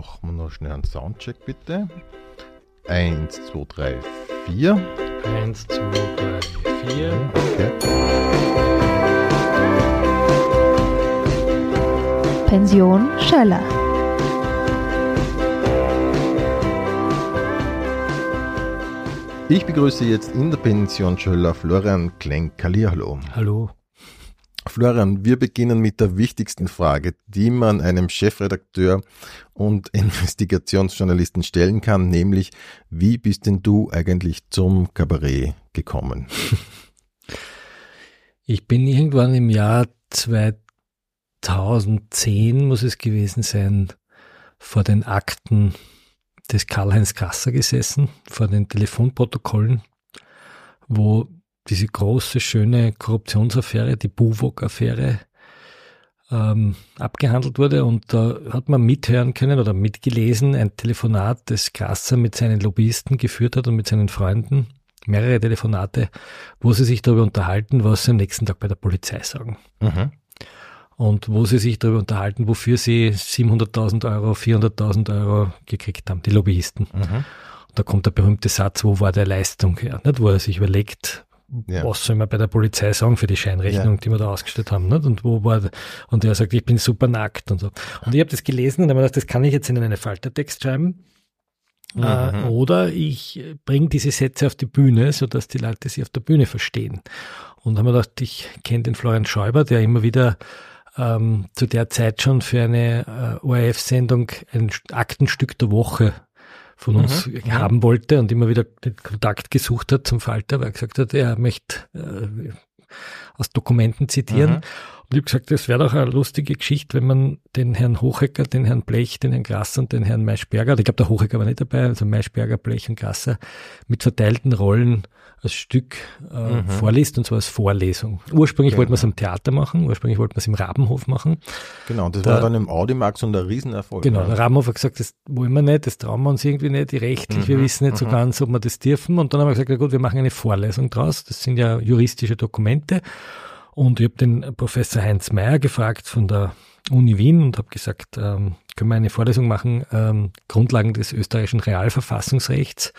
machen wir noch schnell einen Soundcheck bitte. Eins, zwei, drei, vier. Eins, zwei, drei, vier. Okay. Pension Schöller. Ich begrüße jetzt in der Pension Schöller Florian Klenk. Hallo. Hallo. Florian, wir beginnen mit der wichtigsten Frage, die man einem Chefredakteur und Investigationsjournalisten stellen kann, nämlich wie bist denn du eigentlich zum Kabarett gekommen? Ich bin irgendwann im Jahr 2010, muss es gewesen sein, vor den Akten des Karl-Heinz Gasser gesessen, vor den Telefonprotokollen, wo diese große, schöne Korruptionsaffäre, die Buwok-Affäre, ähm, abgehandelt wurde. Und da hat man mithören können oder mitgelesen, ein Telefonat, das Gasser mit seinen Lobbyisten geführt hat und mit seinen Freunden. Mehrere Telefonate, wo sie sich darüber unterhalten, was sie am nächsten Tag bei der Polizei sagen. Mhm. Und wo sie sich darüber unterhalten, wofür sie 700.000 Euro, 400.000 Euro gekriegt haben, die Lobbyisten. Mhm. Da kommt der berühmte Satz, wo war der Leistung her? Nicht? Wo er sich überlegt, Ja. was soll man bei der Polizei sagen für die Scheinrechnung, Ja. die wir da ausgestellt haben, nicht? Und wo war, und er sagt, ich bin super nackt und so. Und ich habe das gelesen und habe mir gedacht, das kann ich jetzt in einen Faltertext schreiben. Äh, Mhm. oder ich bringe diese Sätze auf die Bühne, sodass die Leute sie auf der Bühne verstehen. Und haben mir gedacht, ich kenne den Florian Schäuber, der immer wieder ähm, zu der Zeit schon für eine äh, ORF-Sendung ein Aktenstück der Woche von uns Mhm. haben wollte und immer wieder den Kontakt gesucht hat zum Falter, weil er gesagt hat, er möchte äh, aus Dokumenten zitieren. Mhm. Und ich habe gesagt, das wäre doch eine lustige Geschichte, wenn man den Herrn Hochecker, den Herrn Blech, den Herrn Grasser und den Herrn Maischberger, ich glaube, der Hochecker war nicht dabei, also Maischberger, Blech und Grasser, mit verteilten Rollen als Stück äh, Mhm. vorliest, und zwar als Vorlesung. Ursprünglich Genau. wollten wir es am Theater machen, ursprünglich wollten wir es im Rabenhof machen. Genau, das Da- war dann im Audimax und ein Riesenerfolg. Genau, der Rabenhof hat gesagt, das wollen wir nicht, das trauen wir uns irgendwie nicht, die rechtlich, wir Mhm, wissen nicht so mhm. ganz, ob wir das dürfen. Und dann haben wir gesagt, na gut, wir machen eine Vorlesung draus, das sind ja juristische Dokumente. Und ich habe den Professor Heinz Mayer gefragt von der Uni Wien und habe gesagt, ähm, können wir eine Vorlesung machen, ähm, Grundlagen des österreichischen Realverfassungsrechts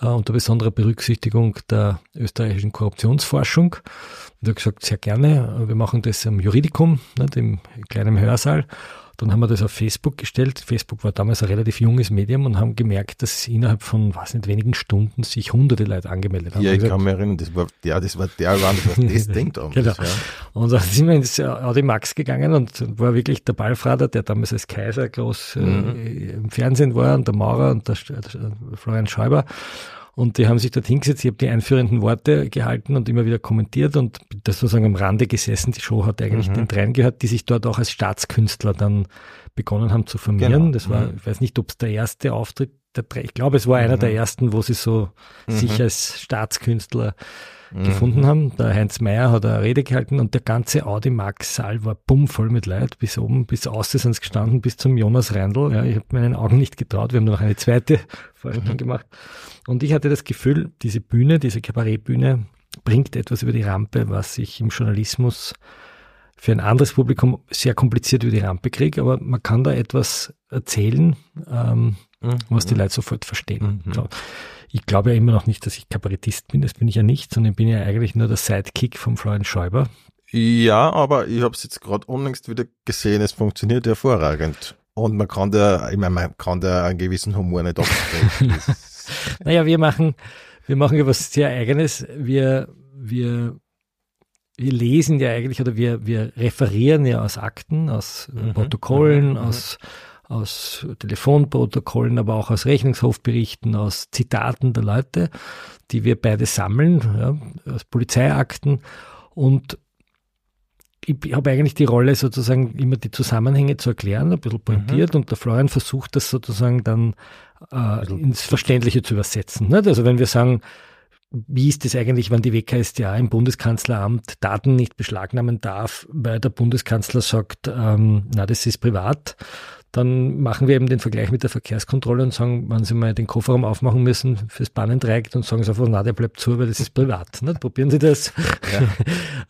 unter besonderer Berücksichtigung der österreichischen Korruptionsforschung. Und er hat gesagt, sehr gerne, wir machen das am Juridikum, im kleinen Hörsaal. Dann haben wir das auf Facebook gestellt. Facebook war damals ein relativ junges Medium und haben gemerkt, dass innerhalb von, weiß nicht, wenigen Stunden sich hunderte Leute angemeldet haben. Ja, ich gesagt, kann mich erinnern, das war, ja, das war der Wand, was das denkt haben. Genau. Das, ja. Und dann sind wir ins äh, Audi Max gegangen und war wirklich der Ballfrader, der damals als Kaiser groß äh, Mhm. im Fernsehen war und der Maurer und der, der Florian Schäuber. Und die haben sich dort hingesetzt, ich habe die einführenden Worte gehalten und immer wieder kommentiert und das sozusagen am Rande gesessen. Die Show hat eigentlich Mhm. den dreien gehört, die sich dort auch als Staatskünstler dann begonnen haben zu formieren. Genau. Das war, Mhm. ich weiß nicht, ob es der erste Auftritt der drei, ich glaube, es war einer Mhm. der ersten, wo sie so Mhm. sich als Staatskünstler Mhm. gefunden haben. Der Heinz Meyer hat eine Rede gehalten und der ganze Audi Max Saal war bummvoll mit Leid. Bis oben, bis außen sind sie gestanden, bis zum Jonas Reindl. Ja, ich habe meinen Augen nicht getraut. Wir haben noch eine zweite Vorstellung Mhm. gemacht. Und ich hatte das Gefühl, diese Bühne, diese Kabarettbühne bringt etwas über die Rampe, was ich im Journalismus für ein anderes Publikum sehr kompliziert über die Rampe kriege, aber man kann da etwas erzählen, ähm, Mhm. was die Leute sofort verstehen. Mhm. So. Ich glaube ja immer noch nicht, dass ich Kabarettist bin, das bin ich ja nicht, sondern ich bin ja eigentlich nur der Sidekick vom Florian Schäuber. Ja, aber ich habe es jetzt gerade unlängst wieder gesehen, es funktioniert hervorragend. Und man kann da, ich meine, man kann da einen gewissen Humor nicht absprechen. Naja, wir machen, wir machen ja was sehr Eigenes. Wir, wir, wir lesen ja eigentlich oder wir, wir referieren ja aus Akten, aus Mhm, Protokollen, mhm. aus, aus Telefonprotokollen, aber auch aus Rechnungshofberichten, aus Zitaten der Leute, die wir beide sammeln, ja, aus Polizeiakten. Und ich habe eigentlich die Rolle sozusagen immer die Zusammenhänge zu erklären, ein bisschen pointiert und der Florian versucht das sozusagen dann äh, ins Verständliche zu übersetzen. Nicht? Also wenn wir sagen, wie ist es eigentlich, wenn die WKStA im Bundeskanzleramt Daten nicht beschlagnahmen darf, weil der Bundeskanzler sagt, ähm, na, das ist privat, dann machen wir eben den Vergleich mit der Verkehrskontrolle und sagen, wenn Sie mal den Kofferraum aufmachen müssen fürs Bahnendreieck, dann sagen Sie einfach, na, der bleibt zu, weil das ist privat. Nicht? Probieren Sie das.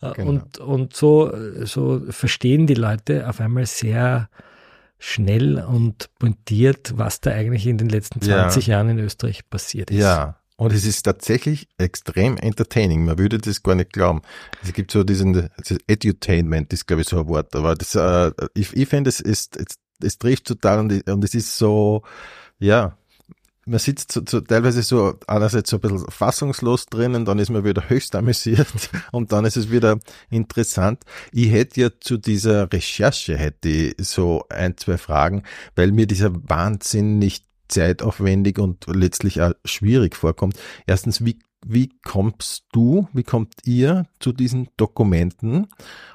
Ja, genau. und, und so, so verstehen die Leute auf einmal sehr schnell und pointiert, was da eigentlich in den letzten 20 ja. Jahren in Österreich passiert ist. Ja, und es ist tatsächlich extrem entertaining. Man würde das gar nicht glauben. Es gibt so diesen, Edutainment ist glaube ich so ein Wort, aber das, äh, ich, ich finde es ist, es, es trifft total und, und es ist so, ja, man sitzt so, so, teilweise so einerseits so ein bisschen fassungslos drinnen, dann ist man wieder höchst amüsiert und dann ist es wieder interessant. Ich hätte ja zu dieser Recherche hätte ich so ein, zwei Fragen, weil mir dieser Wahnsinn nicht zeitaufwendig und letztlich auch schwierig vorkommt. Erstens, wie, wie kommst du, wie kommt ihr zu diesen Dokumenten?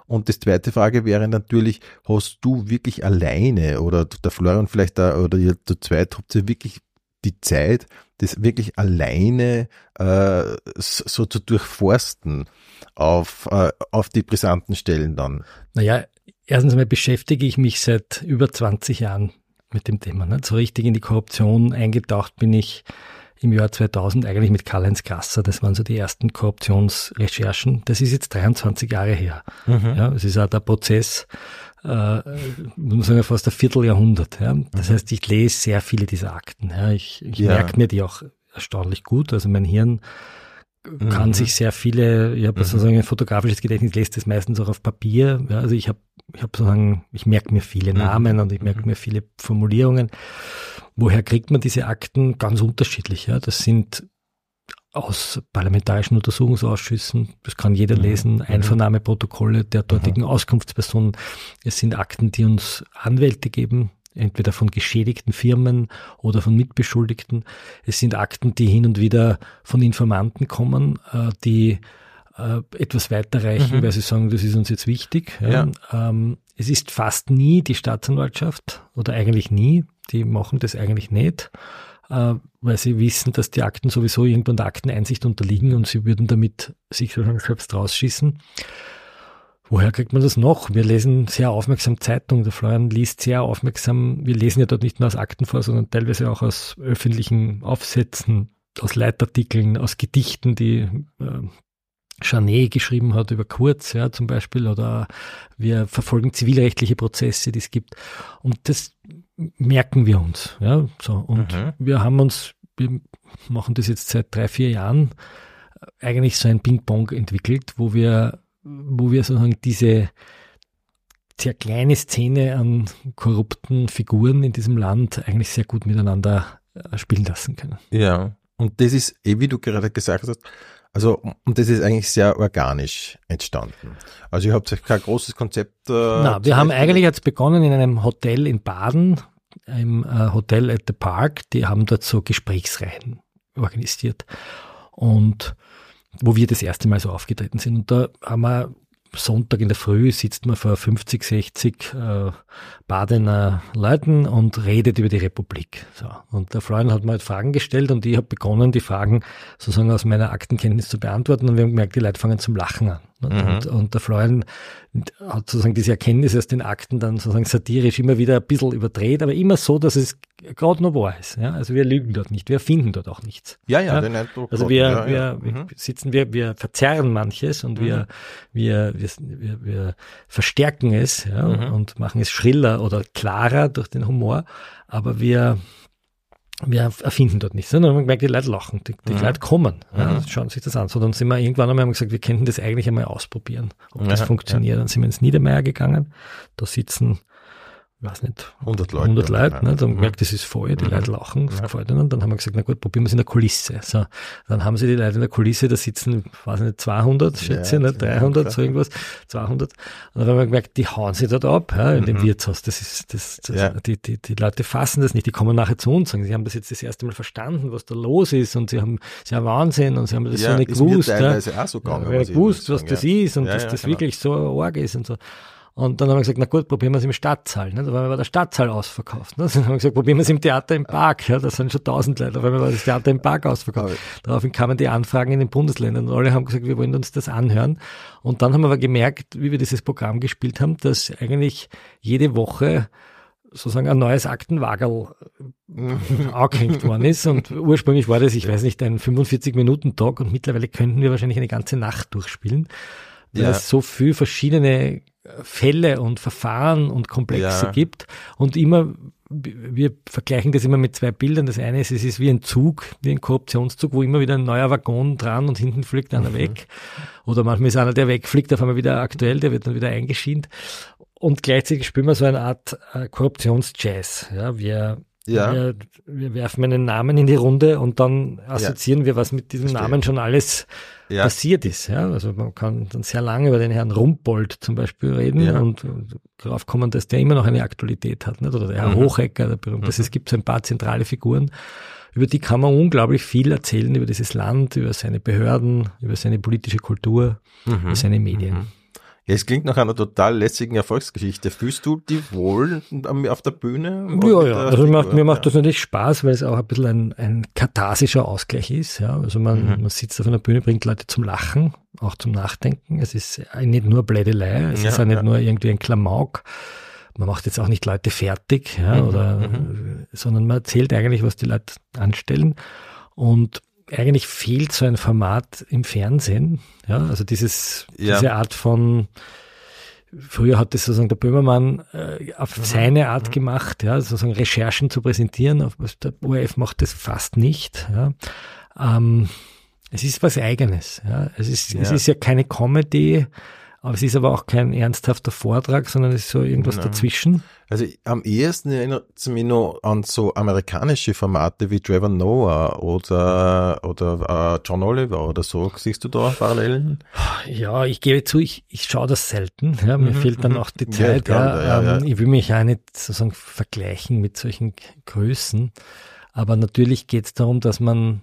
Und die zweite Frage wäre natürlich, hast du wirklich alleine oder der Florian vielleicht da oder ihr zu zweit, habt ihr wirklich die Zeit, das wirklich alleine äh, so zu durchforsten auf, äh, auf die brisanten Stellen dann? Naja, erstens einmal beschäftige ich mich seit über 20 Jahren mit dem Thema. Nicht? So richtig in die Korruption eingetaucht bin ich im Jahr 2000 eigentlich mit Karl-Heinz Grasser. Das waren so die ersten Korruptionsrecherchen. Das ist jetzt 23 Jahre her. Mhm. Ja, es ist auch der Prozess äh, muss man sagen, fast ein Vierteljahrhundert. Ja. Das mhm. heißt, ich lese sehr viele dieser Akten. Ja. Ich, ich ja. merke mir die auch erstaunlich gut. Also mein Hirn kann mhm. sich sehr viele, ich habe mhm. sozusagen ein fotografisches Gedächtnis, lese das meistens auch auf Papier. Ja, also ich habe ich habe sozusagen, ich merke mir viele mhm. Namen und ich merke mhm. mir viele Formulierungen. Woher kriegt man diese Akten? Ganz unterschiedlich. Ja. Das sind aus parlamentarischen Untersuchungsausschüssen, das kann jeder mhm. lesen, mhm. Einvernahmeprotokolle der dortigen mhm. Auskunftspersonen. Es sind Akten, die uns Anwälte geben, entweder von geschädigten Firmen oder von Mitbeschuldigten. Es sind Akten, die hin und wieder von Informanten kommen, äh, die äh, etwas weiterreichen, mhm. weil sie sagen, das ist uns jetzt wichtig. Ja. Ähm, es ist fast nie die Staatsanwaltschaft oder eigentlich nie, die machen das eigentlich nicht äh, weil sie wissen, dass die Akten sowieso irgendwann der Akteneinsicht unterliegen und sie würden damit sich selbst rausschießen. Woher kriegt man das noch? Wir lesen sehr aufmerksam Zeitung. Der Florian liest sehr aufmerksam. Wir lesen ja dort nicht nur aus Akten vor, sondern teilweise auch aus öffentlichen Aufsätzen, aus Leitartikeln, aus Gedichten, die äh, Janet geschrieben hat über Kurz, ja, zum Beispiel, oder wir verfolgen zivilrechtliche Prozesse, die es gibt. Und das merken wir uns. Ja, so. Und mhm. wir haben uns, wir machen das jetzt seit drei, vier Jahren, eigentlich so ein Ping-Pong entwickelt, wo wir, wo wir sozusagen diese sehr kleine Szene an korrupten Figuren in diesem Land eigentlich sehr gut miteinander äh, spielen lassen können. Ja, und das ist, eh wie du gerade gesagt hast, also, und das ist eigentlich sehr organisch entstanden. Also, ihr habt kein großes Konzept. Äh, Na, wir haben eigentlich jetzt begonnen in einem Hotel in Baden, im äh, Hotel at the Park. Die haben dort so Gesprächsreihen organisiert. Und wo wir das erste Mal so aufgetreten sind. Und da haben wir Sonntag in der Früh sitzt man vor 50, 60 äh, Badener Leuten und redet über die Republik. So. Und der Freund hat mir halt Fragen gestellt und ich habe begonnen, die Fragen sozusagen aus meiner Aktenkenntnis zu beantworten und wir haben gemerkt, die Leute fangen zum Lachen an. Und, mhm. und, der Florian hat sozusagen diese Erkenntnis aus den Akten dann sozusagen satirisch immer wieder ein bisschen überdreht, aber immer so, dass es gerade noch wahr ist. Ja? Also wir lügen dort nicht, wir finden dort auch nichts. Ja, ja, ja? den Eindruck. Also wir, ja, wir, ja. Mhm. sitzen, wir, wir verzerren manches und mhm. wir, wir, wir, wir, verstärken es ja, mhm. und machen es schriller oder klarer durch den Humor, aber wir wir erfinden dort nichts, sondern man merkt, die Leute lachen, die, die mhm. Leute kommen, ja, mhm. schauen sich das an. So, dann sind wir irgendwann einmal gesagt, wir könnten das eigentlich einmal ausprobieren, ob ja, das funktioniert. Ja. Dann sind wir ins Niedermeyer gegangen, da sitzen weiß nicht, 100 Leute. 100 Leute, ne? dann merkt, das ist voll, die mhm. Leute lachen, das ja. gefällt ihnen. Dann haben wir gesagt, na gut, probieren wir es in der Kulisse. So, dann haben sie die Leute in der Kulisse, da sitzen, weiß nicht, 200, schätze ich, ja, ne? 300, so irgendwas, 200. Und dann haben wir gemerkt, die hauen sich dort ab, ja, in mhm. dem Wirtshaus. Das ist, das, das ja. die, die, die Leute fassen das nicht, die kommen nachher zu uns, sagen, sie haben das jetzt das erste Mal verstanden, was da los ist und sie haben, sie haben Wahnsinn und sie haben das ja, so nicht gewusst. Ja, auch so gegangen, ja, gewusst, was das ist und dass das genau. wirklich so arg ist und so. Und dann haben wir gesagt, na gut, probieren wir es im Stadtsaal. Ne? Da bei der Stadtsaal ausverkauft. Ne? Dann haben wir gesagt, probieren wir es im Theater im Park. Ja? Da sind schon tausend Leute, weil wir war das Theater im Park ausverkauft. Daraufhin kamen die Anfragen in den Bundesländern und alle haben gesagt, wir wollen uns das anhören. Und dann haben wir aber gemerkt, wie wir dieses Programm gespielt haben, dass eigentlich jede Woche sozusagen ein neues Aktenwagerl angehängt worden ist. Und ursprünglich war das, ich weiß nicht, ein 45-Minuten-Tag und mittlerweile könnten wir wahrscheinlich eine ganze Nacht durchspielen, weil ja. es so viel verschiedene Fälle und Verfahren und Komplexe Ja. gibt und immer wir vergleichen das immer mit zwei Bildern. Das eine ist, es ist wie ein Zug, wie ein Korruptionszug, wo immer wieder ein neuer Waggon dran und hinten fliegt einer weg. Oder manchmal ist einer, der wegfliegt, auf einmal wieder aktuell, der wird dann wieder eingeschient. Und gleichzeitig spielen wir so eine Art äh, Korruptionsjazz. Ja, wir, Ja. wir, wir werfen einen Namen in die Runde und dann assoziieren wir, was mit diesem Verstehe. Namen schon alles Ja. passiert ist. Ja? Also man kann dann sehr lange über den Herrn Rumpold zum Beispiel reden Ja. und, und darauf kommen, dass der immer noch eine Aktualität hat. Nicht? Oder der Herr Mhm. Hochecker, der berühmte. Also es gibt so ein paar zentrale Figuren, über die kann man unglaublich viel erzählen, über dieses Land, über seine Behörden, über seine politische Kultur, Mhm. über seine Medien. Ja, es klingt nach einer total lässigen Erfolgsgeschichte. Fühlst du die wohl auf der Bühne? Ja, ja, also mir macht, mir macht das natürlich Spaß, weil es auch ein bisschen ein, ein katharsischer Ausgleich ist. Ja. Also man, Mhm. man sitzt auf einer Bühne, bringt Leute zum Lachen, auch zum Nachdenken. Es ist nicht nur Blädelei, es Ja, ist auch nicht nur irgendwie ein Klamauk. Man macht jetzt auch nicht Leute fertig, ja, Mhm, oder, mhm. sondern man erzählt eigentlich, was die Leute anstellen. Und eigentlich fehlt so ein Format im Fernsehen. Ja, also dieses, Ja. diese Art von, Früher hat das sozusagen der Böhmermann äh, auf seine Art gemacht, ja, sozusagen Recherchen zu präsentieren. Auf, der ORF macht das fast nicht. Ja. Ähm, es ist was Eigenes. Ja. Es, ist, es Ja. ist ja keine Comedy, aber es ist aber auch kein ernsthafter Vortrag, sondern es ist so irgendwas Genau. dazwischen. Also am ehesten erinnert es mich noch an so amerikanische Formate wie Trevor Noah oder, oder äh, John Oliver oder so. Siehst du da Parallelen? Ja, ich gebe zu, ich, ich schaue das selten. Ja, mir Mhm, fehlt dann mhm. auch die Ja, Zeit. ich glaube, ja, ja, ähm, ja. Ich will mich ja nicht sozusagen vergleichen mit solchen Größen. Aber natürlich geht es darum, dass man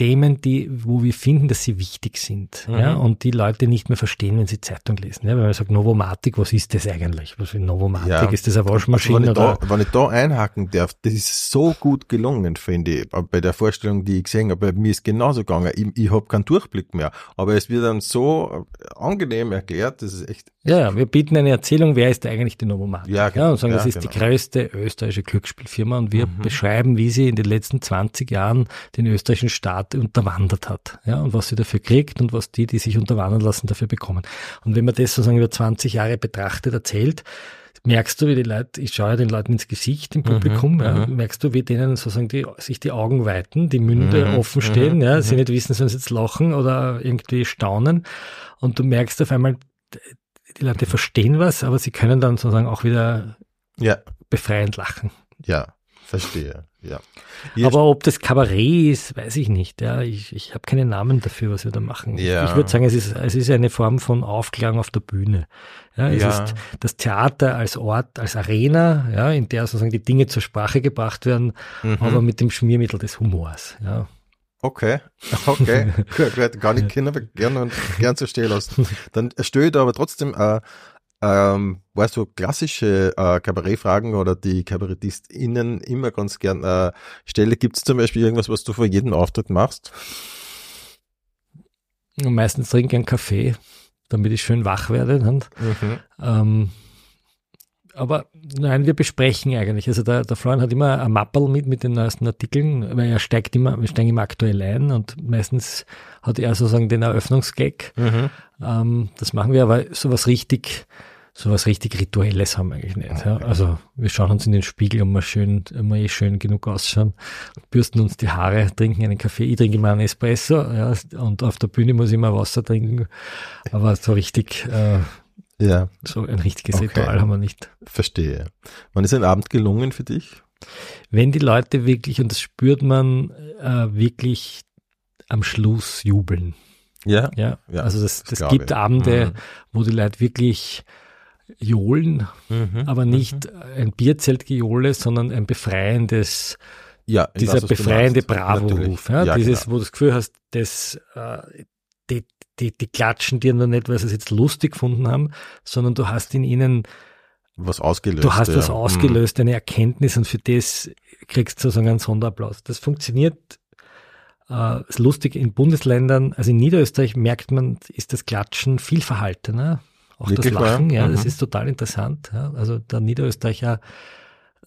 Themen, die, wo wir finden, dass sie wichtig sind, Mhm. ja, und die Leute nicht mehr verstehen, wenn sie Zeitung lesen. Ja, wenn man sagt, Novomatic, was ist das eigentlich? Was ist Novomatic? Ja. Ist das eine Also Waschmaschine wenn, ich oder? da, wenn ich da einhaken darf, das ist so gut gelungen, finde ich, bei der Vorstellung, die ich gesehen habe. Mir ist genauso gegangen. Ich, ich habe keinen Durchblick mehr. Aber es wird dann so angenehm erklärt, das ist echt, Ja, ja, wir bieten eine Erzählung, wer ist eigentlich die Novomatic? Ja, genau. und sagen, das Ja, ist die genau. größte österreichische Glücksspielfirma und wir Mhm. beschreiben, wie sie in den letzten 20 Jahren den österreichischen Staat unterwandert hat. Ja, und was sie dafür kriegt und was die, die sich unterwandern lassen, dafür bekommen. Und wenn man das sozusagen über 20 Jahre betrachtet, erzählt, merkst du, wie die Leute, ich schaue ja den Leuten ins Gesicht im Publikum, ja, mhm. merkst du, wie denen sozusagen die, sich die Augen weiten, die Münde Mhm, offen mhm, stehen, ja, sie mhm. nicht wissen, sollen sie jetzt lachen oder irgendwie staunen. Und du merkst auf einmal, die Leute verstehen was, aber sie können dann sozusagen auch wieder ja, befreiend lachen. ja, verstehe, ja. Jetzt- aber ob das Kabarett ist, weiß ich nicht. Ja, ich, ich habe keinen Namen dafür, was wir da machen. Ja. Ich würde sagen, es ist, es ist eine Form von Aufklärung auf der Bühne. Ja, es Ja. ist das Theater als Ort, als Arena, ja, in der sozusagen die Dinge zur Sprache gebracht werden, Mhm. aber mit dem Schmiermittel des Humors. Ja. Okay, okay, gut, gut, gar nicht kennen, aber gern und gern so stehen lassen. Dann stelle ich da aber trotzdem, äh, ähm, weißt du, klassische äh, Kabarettfragen oder die KabarettistInnen immer ganz gern äh, stelle. Gibt es zum Beispiel irgendwas, was du vor jedem Auftritt machst? Und meistens trinke ich einen Kaffee, damit ich schön wach werde. Dann. Ähm, aber nein, wir besprechen eigentlich. Also der, der Florian hat immer ein Mappel mit, mit den neuesten Artikeln, weil er steigt immer, wir steigen immer aktuell ein und meistens hat er sozusagen den Eröffnungsgag. Mhm. Ähm, das machen wir, aber sowas richtig, sowas richtig Rituelles haben wir eigentlich nicht. Ja. Also wir schauen uns in den Spiegel, ob wir schön, wir eh schön genug ausschauen, bürsten uns die Haare, trinken einen Kaffee, ich trinke immer einen Espresso, ja, und auf der Bühne muss ich immer Wasser trinken. Aber so richtig, äh, Ja, so ein richtiges Okay. Ritual haben wir nicht. verstehe. Wann ist ein Abend gelungen für dich? Wenn die Leute wirklich, und das spürt man, äh, wirklich am Schluss jubeln. Ja. Ja, Ja, also das, das das gibt ich. Abende, Mhm. wo die Leute wirklich johlen, Mhm. aber nicht ein Bierzeltgejohle, sondern ein befreiendes, Ja, dieser weiß, befreiende. Bravo-Ruf. Ja, Ja, dieses, genau. wo du das Gefühl hast, das, äh, die, die, die klatschen dir nur nicht, weil sie es jetzt lustig gefunden haben, sondern du hast in ihnen Was ausgelöst. Du hast ja. was Mhm. ausgelöst, eine Erkenntnis und für das kriegst du sozusagen einen Sonderapplaus. Das funktioniert, äh, ist lustig in Bundesländern, also in Niederösterreich merkt man, ist das Klatschen viel verhaltener. Auch Wirklich das Lachen, wahr? ja, das Mhm. ist total interessant. Ja. Also der Niederösterreicher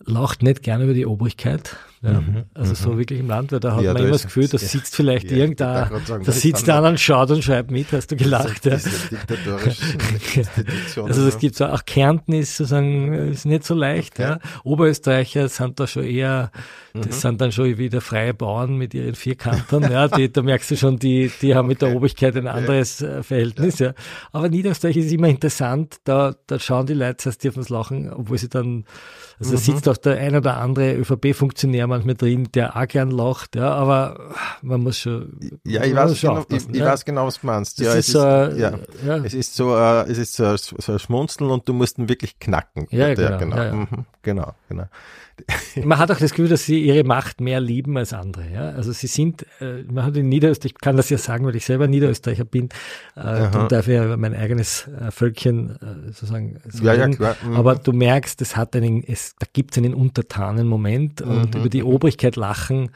lacht nicht gerne über die Obrigkeit. Ja. Mhm. Also so Mhm. wirklich im Land, weil da hat Ja, man da immer ist- das Gefühl, da ja. sitzt vielleicht Ja, irgendein, da das ist sitzt einer und schaut und schreibt mit, hast du gelacht. Ja. Diese diktatorischen Institutionen. Also das gibt so, auch Kärnten ist sozusagen, ist nicht so leicht, Okay. ja. Oberösterreicher sind da schon eher, Mhm. das sind dann schon wieder freie Bauern mit ihren Vierkantern, ja, die, da merkst du schon, die, die haben mit der Okay. Obrigkeit ein anderes äh, Verhältnis, ja. Aber Niederösterreich ist immer interessant, da, da schauen die Leute erst dürfen lachen, obwohl sie dann, also da Mhm. sitzt auch der ein oder andere ÖVP-Funktionär manchmal drin, der auch gern lacht, ja, aber man muss schon, Ja, ich weiß, schon genau, ich, ich ja. weiß genau, was du meinst. Das ja, ist es ist, äh, ja. ja. Es ist so, äh, es ist so, so ein Schmunzeln und du musst ihn wirklich knacken. Ja, Der- genau, genau, ja, ja. Mhm, genau, genau. Man hat auch das Gefühl, dass sie ihre Macht mehr lieben als andere. Ja? Also sie sind, äh, man hat in Niederösterreich, ich kann das ja sagen, weil ich selber Niederösterreicher bin, äh, dann darf ja mein eigenes äh, Völkchen äh, sozusagen so Ja, ja, klar. Mhm. Aber du merkst, es hat einen, es, da gibt es einen untertanen Moment und Mhm. über die Obrigkeit lachen.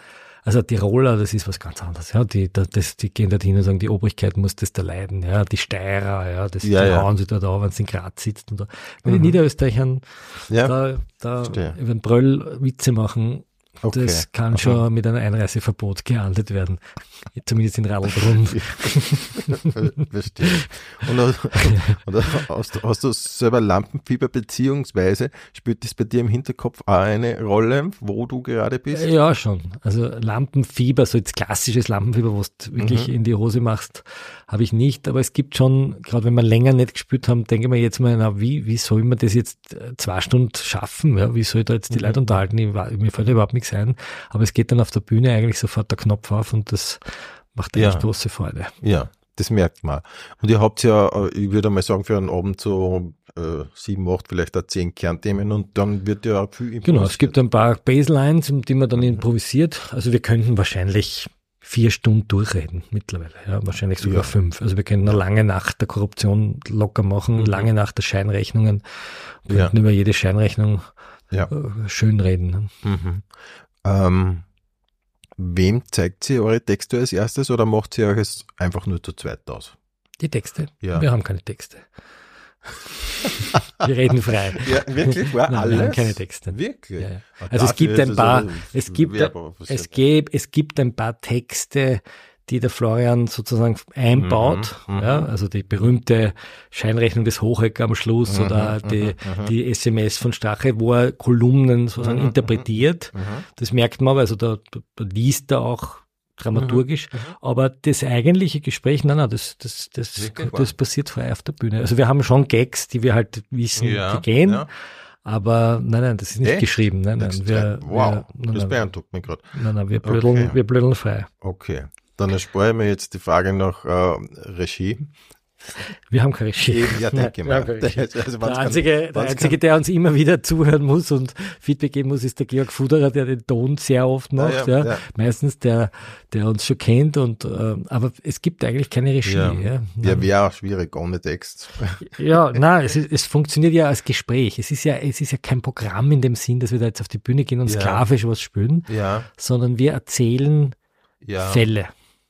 Also Tiroler, das ist was ganz anderes. Ja, die, da- das, die gehen dort hin und sagen, die Obrigkeit muss das da leiden. Ja, die Steirer, ja, das, Ja, die ja. hauen sie da da, wenn sie in Graz sitzt. Und da. Den Mhm. Niederösterreichern, ja, da, da über den Bröll Witze machen, okay. das kann Aha. schon mit einem Einreiseverbot geahndet werden. Zumindest in Radlbrunn. Verstehe. Und, hast- und hast, du- hast du selber Lampenfieber beziehungsweise spielt das bei dir im Hinterkopf auch eine Rolle, wo du gerade bist? Ja, schon. Also Lampenfieber, so jetzt klassisches Lampenfieber, wo du wirklich Mhm. in die Hose machst, habe ich nicht. Aber es gibt schon, gerade wenn wir länger nicht gespürt haben, denke ich mir jetzt mal, na, wie, wie soll man das jetzt äh, zwei Stunden schaffen? Ja, wie soll ich da jetzt die Mhm. Leute unterhalten? Ich, mir fällt überhaupt nichts ein. Aber es geht dann auf der Bühne eigentlich sofort der Knopf auf und das macht eigentlich Ja. große Freude. Ja, das merkt man. Und ihr habt ja, äh, ich würde mal sagen, für einen Abend so äh, sieben, acht, vielleicht auch zehn Kernthemen und dann wird ja auch viel Genau, es improvisiert. gibt ein paar Baselines, um die man dann improvisiert. Also wir könnten wahrscheinlich vier Stunden durchreden mittlerweile, ja, wahrscheinlich sogar Ja. fünf. Also wir könnten eine lange Nacht der Korruption locker machen, Mhm. lange Nacht der Scheinrechnungen, wir Ja. könnten über jede Scheinrechnung Ja. äh, schön reden. ne? Mhm. Ähm, wem zeigt sie eure Texte als erstes oder macht sie euch es einfach nur zu zweit aus? Die Texte. Ja. Wir haben keine Texte. wir reden frei. Ja, wirklich? War Nein, wir haben keine Texte. Wirklich? Ja, ja. Ah, Also es gibt ein ist paar, es gibt, es gibt, es gibt ein paar Texte, die der Florian sozusagen einbaut. Mhm, mhm. ja, also die berühmte Scheinrechnung des Hochecker am Schluss Mhm, oder mhm, die, mhm. die SMS von Stache, wo er Kolumnen sozusagen interpretiert. Das merkt man, also da, da, liest er auch dramaturgisch. Mhm, Aber das eigentliche Gespräch, nein, nein, das, das, das, das passiert frei auf der Bühne. Also wir haben schon Gags, die wir halt wissen, Ja, die gehen. ja. Aber nein, nein, das ist nicht Echt? geschrieben. Nein, nein, wir, wow, wir, nein, das beeindruckt mich gerade. nein, nein, wir blödeln, Okay. wir blödeln frei. Okay, dann erspare ich mir jetzt die Frage nach äh, Regie. Wir haben keine Regie. Ja, denke Nein, mal. Also, Der einzige, der, wenn's einzige der uns immer wieder zuhören muss und Feedback geben muss, ist der Georg Fuderer, der den Ton sehr oft macht. ja, Ja, ja. Meistens der, der uns schon kennt. Und äh, aber es gibt eigentlich keine Regie. Ja, Ja, wäre auch schwierig ohne Text. Ja, na, es, ist, es funktioniert ja als Gespräch. Es ist ja, es ist ja kein Programm in dem Sinn, dass wir da jetzt auf die Bühne gehen und sklavisch was spielen, Ja, sondern wir erzählen. Fälle.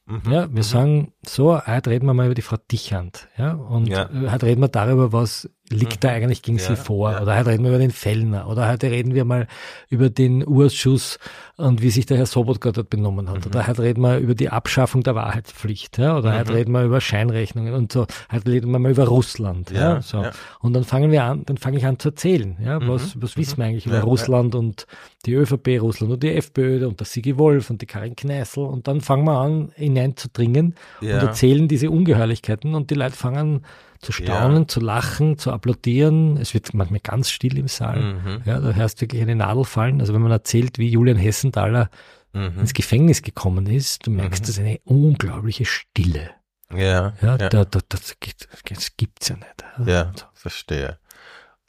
Mhm. Ja, wir sagen, so, heute reden wir mal über die Frau Dichand. Ja, und Ja. äh, heute reden wir darüber, was liegt da eigentlich gegen Ja, sie vor. ja. Oder heute reden wir über den Fellner. Oder heute reden wir mal über den Urschuss und wie sich der Herr Sobotka dort benommen hat. Mhm. Oder heute reden wir über die Abschaffung der Wahrheitspflicht. Ja, oder heute Mhm. reden wir über Scheinrechnungen und so. Heute reden wir mal über Russland. Ja, Ja, so. Und dann fangen wir an, dann fange ich an zu erzählen. Ja, was, was wissen wir eigentlich über Mhm. Ja, ja. Russland und die ÖVP, Russland und die FPÖ und der Sigi Wolf und die Karin Kneißl. Und dann fangen wir an, hineinzudringen und erzählen diese Ungeheuerlichkeiten und die Leute fangen zu staunen, Ja. zu lachen, zu applaudieren. Es wird manchmal ganz still im Saal. Mhm. Ja, da hörst wirklich eine Nadel fallen. Also wenn man erzählt, wie Julian Hessenthaler Mhm. ins Gefängnis gekommen ist, du merkst, das ist eine unglaubliche Stille. Ja, Ja, ja, Da, da, das, gibt- das gibt's ja nicht. ja, verstehe.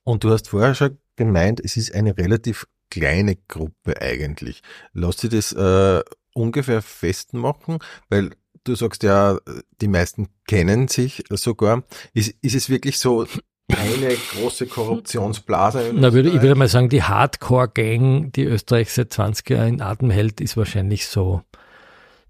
Und du hast vorher schon gemeint, es ist eine relativ kleine Gruppe eigentlich. Lass dich das äh, ungefähr festmachen, weil du sagst ja, die meisten kennen sich sogar. Ist, ist es wirklich so eine große Korruptionsblase? Na, würde, ich würde mal sagen, die Hardcore-Gang, die Österreich seit 20 Jahren in Atem hält, ist wahrscheinlich so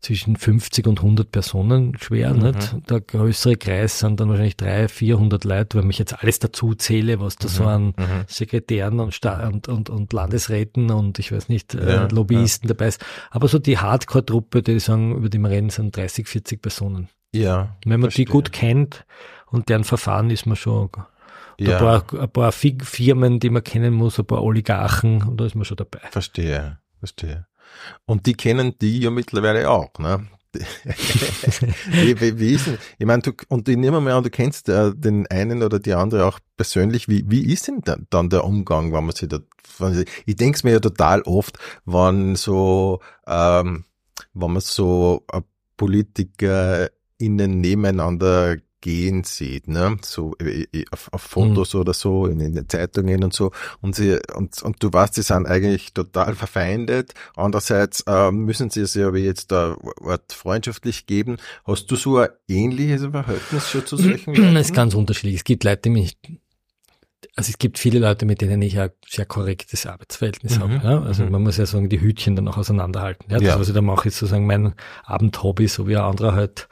zwischen 50 und 100 Personen schwer. Mhm. Nicht? Der größere Kreis sind dann wahrscheinlich 300, 400 Leute, wenn ich jetzt alles dazu zähle, was da so an Mhm. Sekretären und, und, und, und Landesräten und ich weiß nicht, Ja, äh, Lobbyisten dabei ist. Aber so die Hardcore-Truppe, die sagen, über die wir reden, sind 30, 40 Personen. Ja. Wenn man verstehe. die gut kennt und deren Verfahren ist man schon ja, ein paar, ein paar Fi- Firmen, die man kennen muss, ein paar Oligarchen, und da ist man schon dabei. Verstehe, verstehe. Und die kennen die ja mittlerweile auch, ne? wie, wie, wie ist denn, ich meine, du, und ich nehme mal an, du kennst äh, den einen oder die andere auch persönlich. Wie, wie ist denn da, dann der Umgang, wenn man sich da, sie, ich denke es mir ja total oft, wenn so, ähm, wenn man so äh, Politiker innen nebeneinander gehen sieht, ne? So äh, äh, auf, auf Fotos oder so, in, in den Zeitungen und so. Und sie und, und du weißt, sie sind eigentlich total verfeindet. Andererseits äh, müssen sie es ja wie jetzt da Wort freundschaftlich geben. Hast du so ein ähnliches Verhältnis schon zu solchen Das ist Leuten? ganz unterschiedlich. Es gibt Leute, die mich, also es gibt viele Leute, mit denen ich ein sehr korrektes Arbeitsverhältnis Mhm, habe. Ja? Also mhm. man muss ja sagen, die Hütchen dann auch auseinanderhalten. Ja? Das, Ja. was ich da mache, ist sozusagen mein Abendhobby, so wie ein anderer halt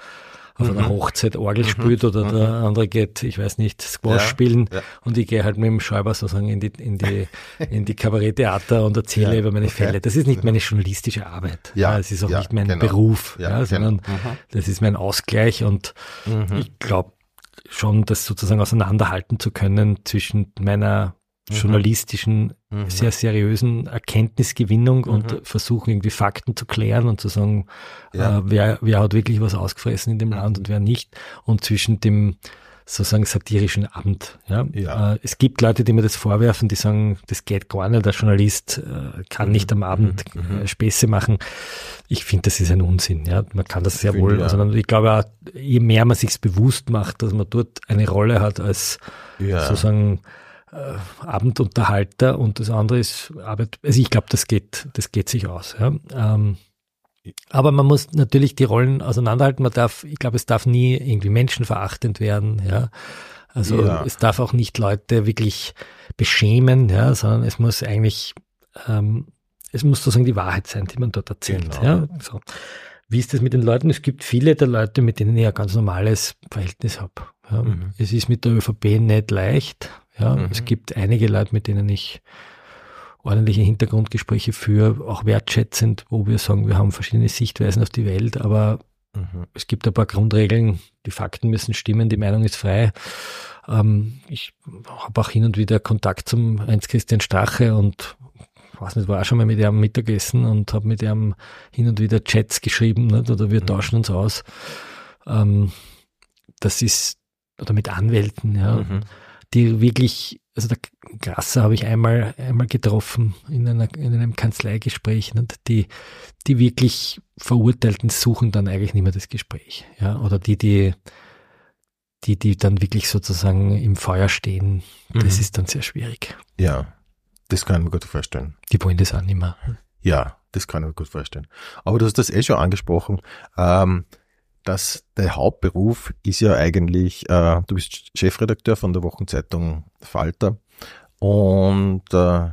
auf einer Mhm. Hochzeit Orgel spielt oder der andere geht, ich weiß nicht, Squash Ja, spielen ja. und ich gehe halt mit dem Schäuber sozusagen in die, in die, in die Kabaretttheater und erzähle Ja, über meine okay. Fälle. Das ist nicht meine journalistische Arbeit. Ja, Es ist auch nicht mein genau. Beruf, Ja, genau. sondern Mhm. das ist mein Ausgleich und Mhm. ich glaube schon, das sozusagen auseinanderhalten zu können zwischen meiner journalistischen, Mhm. sehr seriösen Erkenntnisgewinnung Mhm. und versuchen irgendwie Fakten zu klären und zu sagen, Ja. äh, wer, wer hat wirklich was ausgefressen in dem Land und wer nicht und zwischen dem sozusagen satirischen Abend. Ja? Ja. Äh, es gibt Leute, die mir das vorwerfen, die sagen, das geht gar nicht, der Journalist äh, kann nicht am Abend mhm. äh, Späße machen. Ich finde, das ist ein Unsinn. Ja? Man kann das sehr Finde wohl, ich also ich glaube auch, je mehr man sich's bewusst macht, dass man dort eine Rolle hat als Ja. sozusagen äh, Abendunterhalter und das andere ist Arbeit. Also ich glaube, das geht, das geht sich aus. Ja. Ähm, aber man muss natürlich die Rollen auseinanderhalten. Man darf, ich glaube, es darf nie irgendwie menschenverachtend werden. Ja. Also Ja. es darf auch nicht Leute wirklich beschämen, ja, sondern es muss eigentlich, ähm, es muss sozusagen die Wahrheit sein, die man dort erzählt. Genau. Ja. So. Wie ist das mit den Leuten? Es gibt viele der Leute, mit denen ich ein ganz normales Verhältnis habe. Ja. Mhm. Es ist mit der ÖVP nicht leicht. Ja. Mhm. Es gibt einige Leute, mit denen ich ordentliche Hintergrundgespräche führe, auch wertschätzend, wo wir sagen, wir haben verschiedene Sichtweisen auf die Welt, aber Mhm. es gibt ein paar Grundregeln, die Fakten müssen stimmen, die Meinung ist frei. Ähm, ich habe auch hin und wieder Kontakt zum Heinz-Christian Strache und weiß nicht, war auch schon mal mit ihm Mittagessen und habe mit ihm hin und wieder Chats geschrieben nicht? oder wir Mhm. tauschen uns aus. Ähm, das ist, oder mit Anwälten, ja, Mhm. Die wirklich, also der Grasser habe ich einmal, einmal getroffen in, einer, in einem Kanzleigespräch, nicht? die, die wirklich Verurteilten suchen dann eigentlich nicht mehr das Gespräch, ja, oder die, die, die, die dann wirklich sozusagen im Feuer stehen, das Mhm. ist dann sehr schwierig. Ja, das kann ich mir gut vorstellen. Die wollen das auch nicht mehr. Ja, das kann ich mir gut vorstellen. Aber du hast das eh schon angesprochen, ähm, dass der Hauptberuf ist ja eigentlich, äh, du bist Chefredakteur von der Wochenzeitung Falter und äh,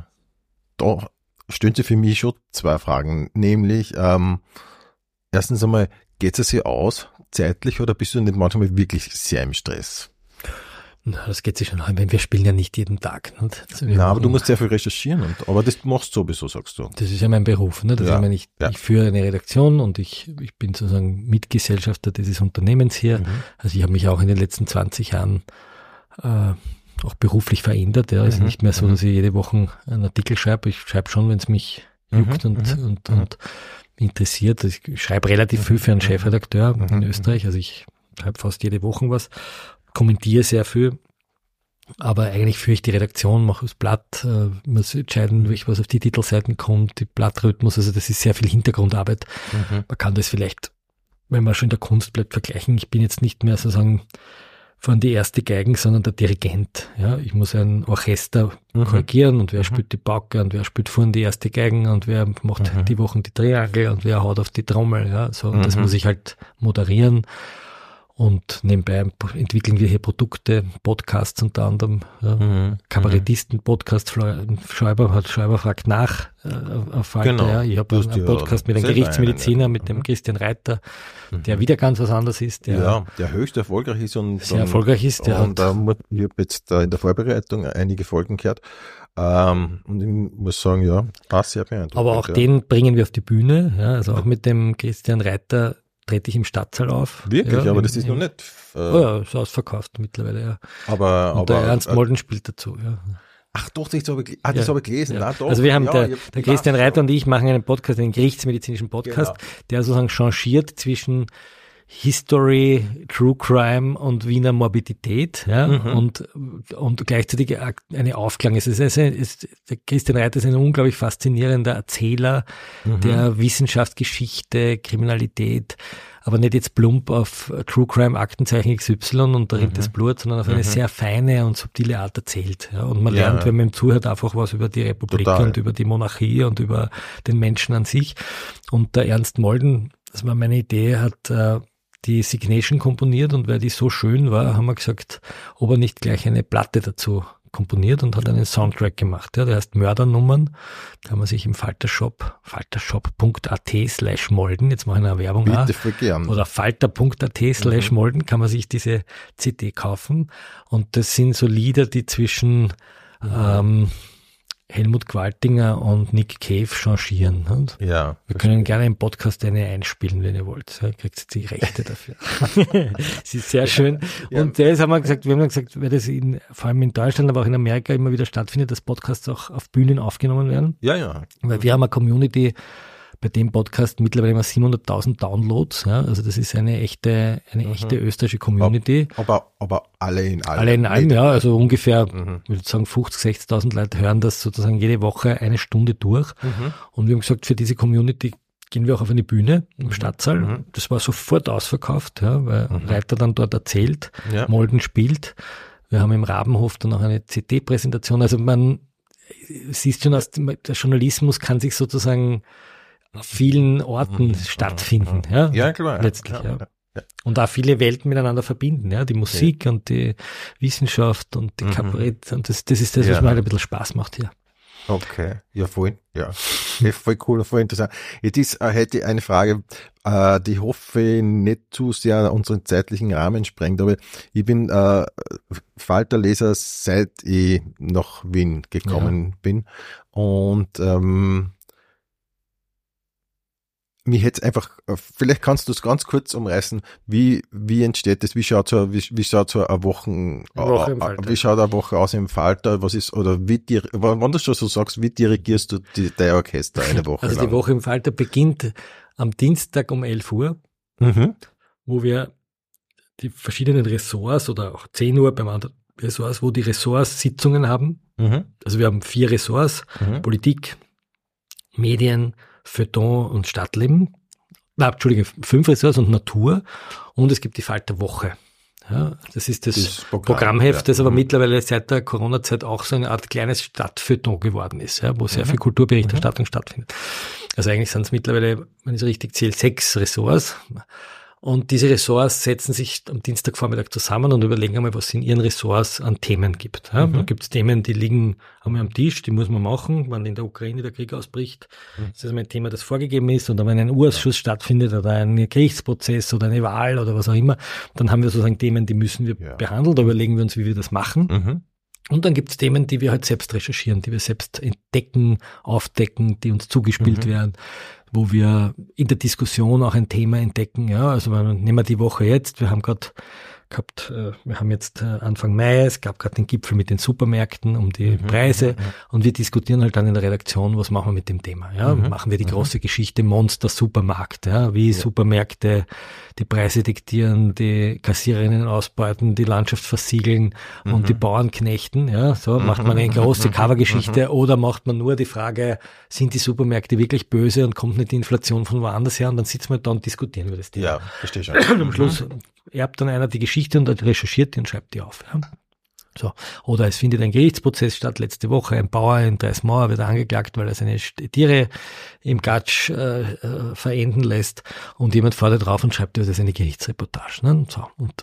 da stellen sich für mich schon zwei Fragen, nämlich ähm, erstens einmal, geht es sich aus zeitlich oder bist du nicht manchmal wirklich sehr im Stress? Na, das geht sich schon an, weil wir spielen ja nicht jeden Tag. Also wir Na, aber du musst sehr viel recherchieren, und, aber das machst du sowieso, sagst du. Das ist ja mein Beruf. Ne? Das Ja, ich, meine, ich, ja. ich führe eine Redaktion und ich, ich bin sozusagen Mitgesellschafter dieses Unternehmens hier. Mhm. Also ich habe mich auch in den letzten 20 Jahren äh, auch beruflich verändert. Ja. Es ist Mhm, nicht mehr so, mhm. dass ich jede Woche einen Artikel schreibe. Ich schreibe schon, wenn es mich Mhm, juckt und, mhm, und, mhm. und interessiert. Also Ich schreibe relativ viel für einen Chefredakteur in. Österreich. Also ich schreibe fast jede Woche was, kommentiere sehr viel. Aber eigentlich führe ich die Redaktion, mache das Blatt, äh, muss entscheiden, welch was auf die Titelseiten kommt, die Blattrhythmus, also das ist sehr viel Hintergrundarbeit. Mhm. Man kann das vielleicht, wenn man schon in der Kunst bleibt, vergleichen. Ich bin jetzt nicht mehr sozusagen von die erste Geigen, sondern der Dirigent. Ja, ich muss ein Orchester Mhm. korrigieren und wer Mhm. spielt die Pauke und wer spielt vorne die erste Geigen und wer macht Mhm. die Wochen die Triangel und wer haut auf die Trommel. Ja, so, das Mhm. muss ich halt moderieren. Und nebenbei entwickeln wir hier Produkte, Podcasts unter anderem, ja, Mhm. Kabarettisten, Podcast, Fle- Schäuber hat Schäuber fragt nach, äh, auf Falter, Genau. ja. Ich habe einen ja Podcast mit einem Gerichtsmediziner, einen, mit dem Mhm. Christian Reiter, der wieder ganz was anderes ist, der ja, der höchst erfolgreich ist und sehr erfolgreich ist. Der und hat, ähm, ich habe jetzt da in der Vorbereitung einige Folgen gehört. Ähm, und ich muss sagen, ja, war sehr beeindruckend. aber auch ja. den bringen wir auf die Bühne, ja, also auch mit dem Christian Reiter trete ich im Stadtsaal auf. Wirklich, ja, aber das ist noch nicht. Äh, Oh ja, ist ausverkauft mittlerweile, ja. Aber, Und aber der Ernst äh, Molden spielt dazu, ja. ach doch, das habe ich, ah, das Ja, habe ich gelesen. Ja. Na, doch, also wir haben ja, der, der Christian Reiter und ich machen einen Podcast, einen gerichtsmedizinischen Podcast, Genau. der sozusagen changiert zwischen History, True Crime und Wiener Morbidität, ja, Mhm. und, und gleichzeitig eine Aufklang. Es ist, es ist, Christian Reiter ist ein unglaublich faszinierender Erzähler Mhm. der Wissenschaftsgeschichte, Kriminalität, aber nicht jetzt plump auf True Crime Aktenzeichen XY und da rinnt Mhm. das Blut, sondern auf eine sehr feine und subtile Art erzählt. Ja, und man Ja. lernt, wenn man ihm zuhört, einfach was über die Republik Total. und über die Monarchie und über den Menschen an sich. Und der Ernst Molden, das war meine Idee, hat äh, die Signation komponiert und weil die so schön war, haben wir gesagt, ob er nicht gleich eine Platte dazu komponiert und hat einen Soundtrack gemacht. Ja, der heißt Mördernummern. Da kann man sich im Faltershop, faltershop.at slash Molden, jetzt mache ich eine Werbung Bitte voll gern. oder falter.at slash Mhm. Molden kann man sich diese CD kaufen. Und das sind so Lieder, die zwischen ähm, Helmut Qualtinger und Nick Cave changieren. Und ja. wir können gerne im Podcast eine einspielen, wenn ihr wollt. Da kriegt ihr die Rechte dafür. Sie ist sehr schön. Ja. Und das haben wir gesagt, wir haben gesagt, weil das in, vor allem in Deutschland, aber auch in Amerika immer wieder stattfindet, dass Podcasts auch auf Bühnen aufgenommen werden. Ja, ja. Weil wir haben eine Community, bei dem Podcast mittlerweile immer 700.000 Downloads. Ja, also das ist eine echte, eine echte österreichische Community. Aber, aber alle in allem. Alle in allem, ja, also ungefähr, Mhm. ich würde sagen 50, 60.000 Leute hören das sozusagen jede Woche eine Stunde durch. Mhm. Und wir haben gesagt, für diese Community gehen wir auch auf eine Bühne im Stadtsaal. Mhm. Das war sofort ausverkauft, ja, weil Mhm. Reiter dann dort erzählt, Ja. Molden spielt. Wir haben im Rabenhof dann auch eine CD-Präsentation. Also man siehst schon, dem- der Journalismus kann sich sozusagen vielen Orten Mhm. stattfinden. Ja, Ja, klar. Letztlich, ja. ja. Und auch viele Welten miteinander verbinden, ja, die Musik und die Wissenschaft und die Mhm. Kabarett. Und das, das ist das, was Ja. mir halt ein bisschen Spaß macht hier. Okay, ja, voll, ja. ja voll cool, voll interessant. Jetzt ist, äh, hätte ich eine Frage, äh, die hoffe ich nicht zu sehr unseren zeitlichen Rahmen sprengt, aber ich bin äh, Falterleser, seit ich nach Wien gekommen bin und ähm, mich hätte einfach, äh, vielleicht kannst du es ganz kurz umreißen, wie, wie entsteht das, wie schaut so, wie, wie schaut so eine Wochen, Woche im äh, Falter. wie schaut eine Woche aus im Falter, was ist, oder wie, wenn du schon so sagst, wie dirigierst du die, dein Orchester eine Woche Also lang? die Woche im Falter beginnt am Dienstag um 11 Uhr, Mhm. wo wir die verschiedenen Ressorts oder auch 10 Uhr beim anderen Ressorts, wo die Ressorts Sitzungen haben. Mhm. Also wir haben vier Ressorts, Mhm. Politik, Medien, Feuilleton und Stadtleben. Na, Entschuldige, fünf Ressorts und Natur. Und es gibt die Falter Woche. Ja, das ist das, Das Programm, Programmheft, ja. das aber Mhm. mittlerweile seit der Corona-Zeit auch so eine Art kleines Stadtfeuilleton geworden ist, ja, wo sehr Mhm. viel Kulturberichterstattung stattfindet. Also eigentlich sind es mittlerweile, wenn ich so richtig zähle, sechs Ressorts. Und diese Ressorts setzen sich am Dienstagvormittag zusammen und überlegen einmal, was es in ihren Ressorts an Themen gibt. Ja, Mhm. Da gibt es Themen, die liegen einmal am Tisch, die muss man machen, wenn in der Ukraine der Krieg ausbricht. Mhm. Das ist einmal ein Thema, das vorgegeben ist. Und wenn ein Urausschuss stattfindet oder ein Gerichtsprozess oder eine Wahl oder was auch immer, dann haben wir sozusagen Themen, die müssen wir Ja. behandeln. Da überlegen wir uns, wie wir das machen. Mhm. Und dann gibt es Themen, die wir halt selbst recherchieren, die wir selbst entdecken, aufdecken, die uns zugespielt Mhm. werden, wo wir in der Diskussion auch ein Thema entdecken. Ja, also nehmen wir die Woche jetzt, wir haben gerade gehabt, äh, wir haben jetzt äh, Anfang Mai, es gab gerade den Gipfel mit den Supermärkten um die Mhm, Preise mhm, mhm. und wir diskutieren halt dann in der Redaktion, was machen wir mit dem Thema. Ja, Mhm, machen wir die mhm. große Geschichte Monster Supermarkt, ja, wie Ja. Supermärkte die Preise diktieren, die Kassiererinnen ausbeuten, die Landschaft versiegeln und die Bauern knechten. Ja, so macht man eine große Covergeschichte oder macht man nur die Frage, sind die Supermärkte wirklich böse und kommt nicht die Inflation von woanders her und dann sitzen wir da und diskutieren über das Thema. Ja, verstehe schon. Und am Schluss erbt dann einer die Geschichte und recherchiert die und schreibt die auf. Ja. So. Oder es findet ein Gerichtsprozess statt. Letzte Woche ein Bauer in Dreismauer wird angeklagt, weil er seine Tiere im Gatsch äh, äh, verenden lässt und jemand fordert drauf und schreibt, das ist eine Gerichtsreportage. Ne? So. Und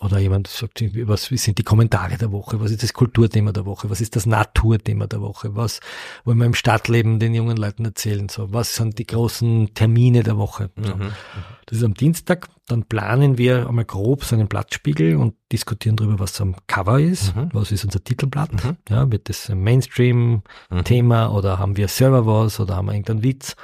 oder jemand sagt, was sind die Kommentare der Woche? Was ist das Kulturthema der Woche? Was ist das Naturthema der Woche? Was wollen wir im Stadtleben den jungen Leuten erzählen? So, was sind die großen Termine der Woche? So. Mhm, mhm. Das ist am Dienstag. Dann planen wir einmal grob so einen Blattspiegel und diskutieren darüber, was am Cover ist. Mhm. Was ist unser Titelblatt? Mhm. Ja, wird das ein Mainstream-Thema mhm. oder haben wir Server was oder haben wir irgendeinen Witz?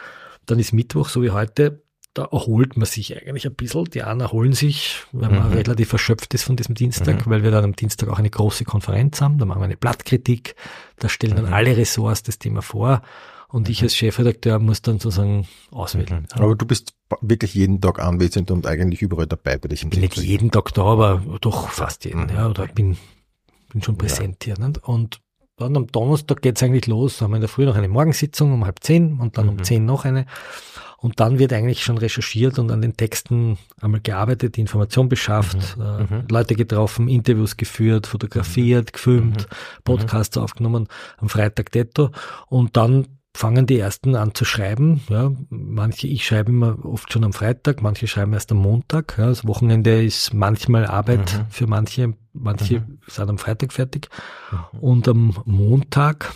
Dann ist Mittwoch, so wie heute, da erholt man sich eigentlich ein bisschen. Die einen erholen sich, weil man mhm. relativ erschöpft ist von diesem Dienstag, mhm. weil wir dann am Dienstag auch eine große Konferenz haben. Da machen wir eine Blattkritik, da stellen dann mhm. alle Ressorts das Thema vor und ich mhm. als Chefredakteur muss dann sozusagen auswählen. Mhm. Aber du bist wirklich jeden Tag anwesend und eigentlich überall dabei bei dich im Bin nicht jeden Tag da, aber doch fast jeden, mhm. ja, oder bin, bin schon präsent ja. hier. Nicht? Und dann am Donnerstag geht's eigentlich los. Da haben wir in der Früh noch eine Morgensitzung um halb zehn und dann um zehn noch eine. Und dann wird eigentlich schon recherchiert und an den Texten einmal gearbeitet, die Information beschafft, mhm. äh, mhm. Leute getroffen, Interviews geführt, fotografiert, mhm. gefilmt, mhm. Podcasts aufgenommen, am Freitag detto. Und dann fangen die ersten an zu schreiben. Ja, manche, ich schreibe immer oft schon am Freitag, manche schreiben erst am Montag. Ja, das Wochenende ist manchmal Arbeit mhm. für manche, manche mhm. sind am Freitag fertig. Mhm. Und am Montag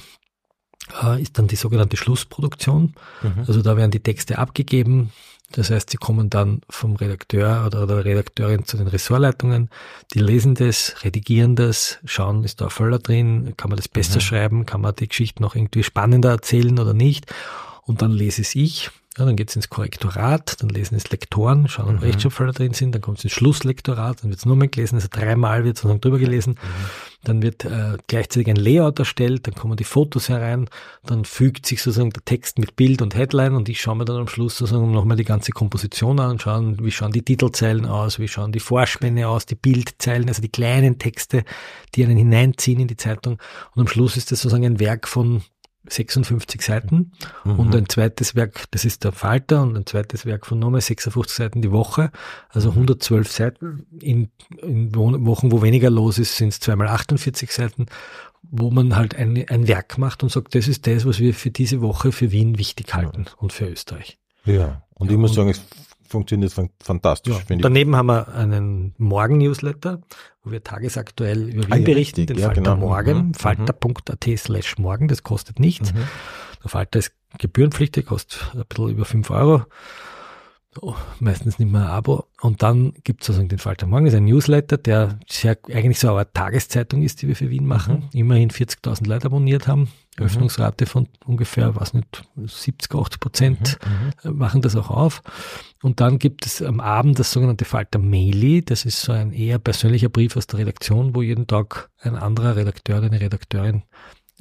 äh, ist dann die sogenannte Schlussproduktion. Mhm. Also da werden die Texte abgegeben. Das heißt, sie kommen dann vom Redakteur oder der Redakteurin zu den Ressortleitungen. Die lesen das, redigieren das, schauen, ist da ein Völler drin, kann man das besser mhm. schreiben, kann man die Geschichte noch irgendwie spannender erzählen oder nicht. Und dann lese es ich ja, dann geht's ins Korrektorat, dann lesen es Lektoren, schauen, ob mhm. Rechtschreibfehler drin sind, dann kommt es ins Schlusslektorat, dann wird's nur mehr gelesen, also dreimal wird sozusagen drüber gelesen, mhm. dann wird äh, gleichzeitig ein Layout erstellt, dann kommen die Fotos herein, dann fügt sich sozusagen der Text mit Bild und Headline und ich schaue mir dann am Schluss sozusagen nochmal die ganze Komposition an und schauen, wie schauen die Titelzeilen aus, wie schauen die Vorspänne aus, die Bildzeilen, also die kleinen Texte, die einen hineinziehen in die Zeitung und am Schluss ist das sozusagen ein Werk von 56 Seiten mhm. und ein zweites Werk, das ist der Falter und ein zweites Werk von nochmal 56 Seiten die Woche, also 112 Seiten. In, in Wochen, wo weniger los ist, sind es zweimal 48 Seiten, wo man halt ein, ein Werk macht und sagt, das ist das, was wir für diese Woche für Wien wichtig halten und für Österreich. Ja, und ja, ich muss sagen, es funktioniert fantastisch. Ja, daneben haben wir einen Morgen-Newsletter, wo wir tagesaktuell über Wien ah, ja, berichten, richtig. den ja, Falter genau. Morgen, mhm. falter.at slash morgen, das kostet nichts. Mhm. Der Falter ist gebührenpflichtig, kostet ein bisschen über fünf Euro. Oh, meistens nicht mehr ein Abo. Und dann gibt es sozusagen den Falter Morgen, das ist ein Newsletter, der sehr, eigentlich so eine Tageszeitung ist, die wir für Wien machen. Mhm. Immerhin 40.000 Leute abonniert haben. Mhm. Öffnungsrate von ungefähr, was nicht, 70, 80 Prozent mhm. mhm. machen das auch auf. Und dann gibt es am Abend das sogenannte Falter Maili. Das ist so ein eher persönlicher Brief aus der Redaktion, wo jeden Tag ein anderer Redakteur oder eine Redakteurin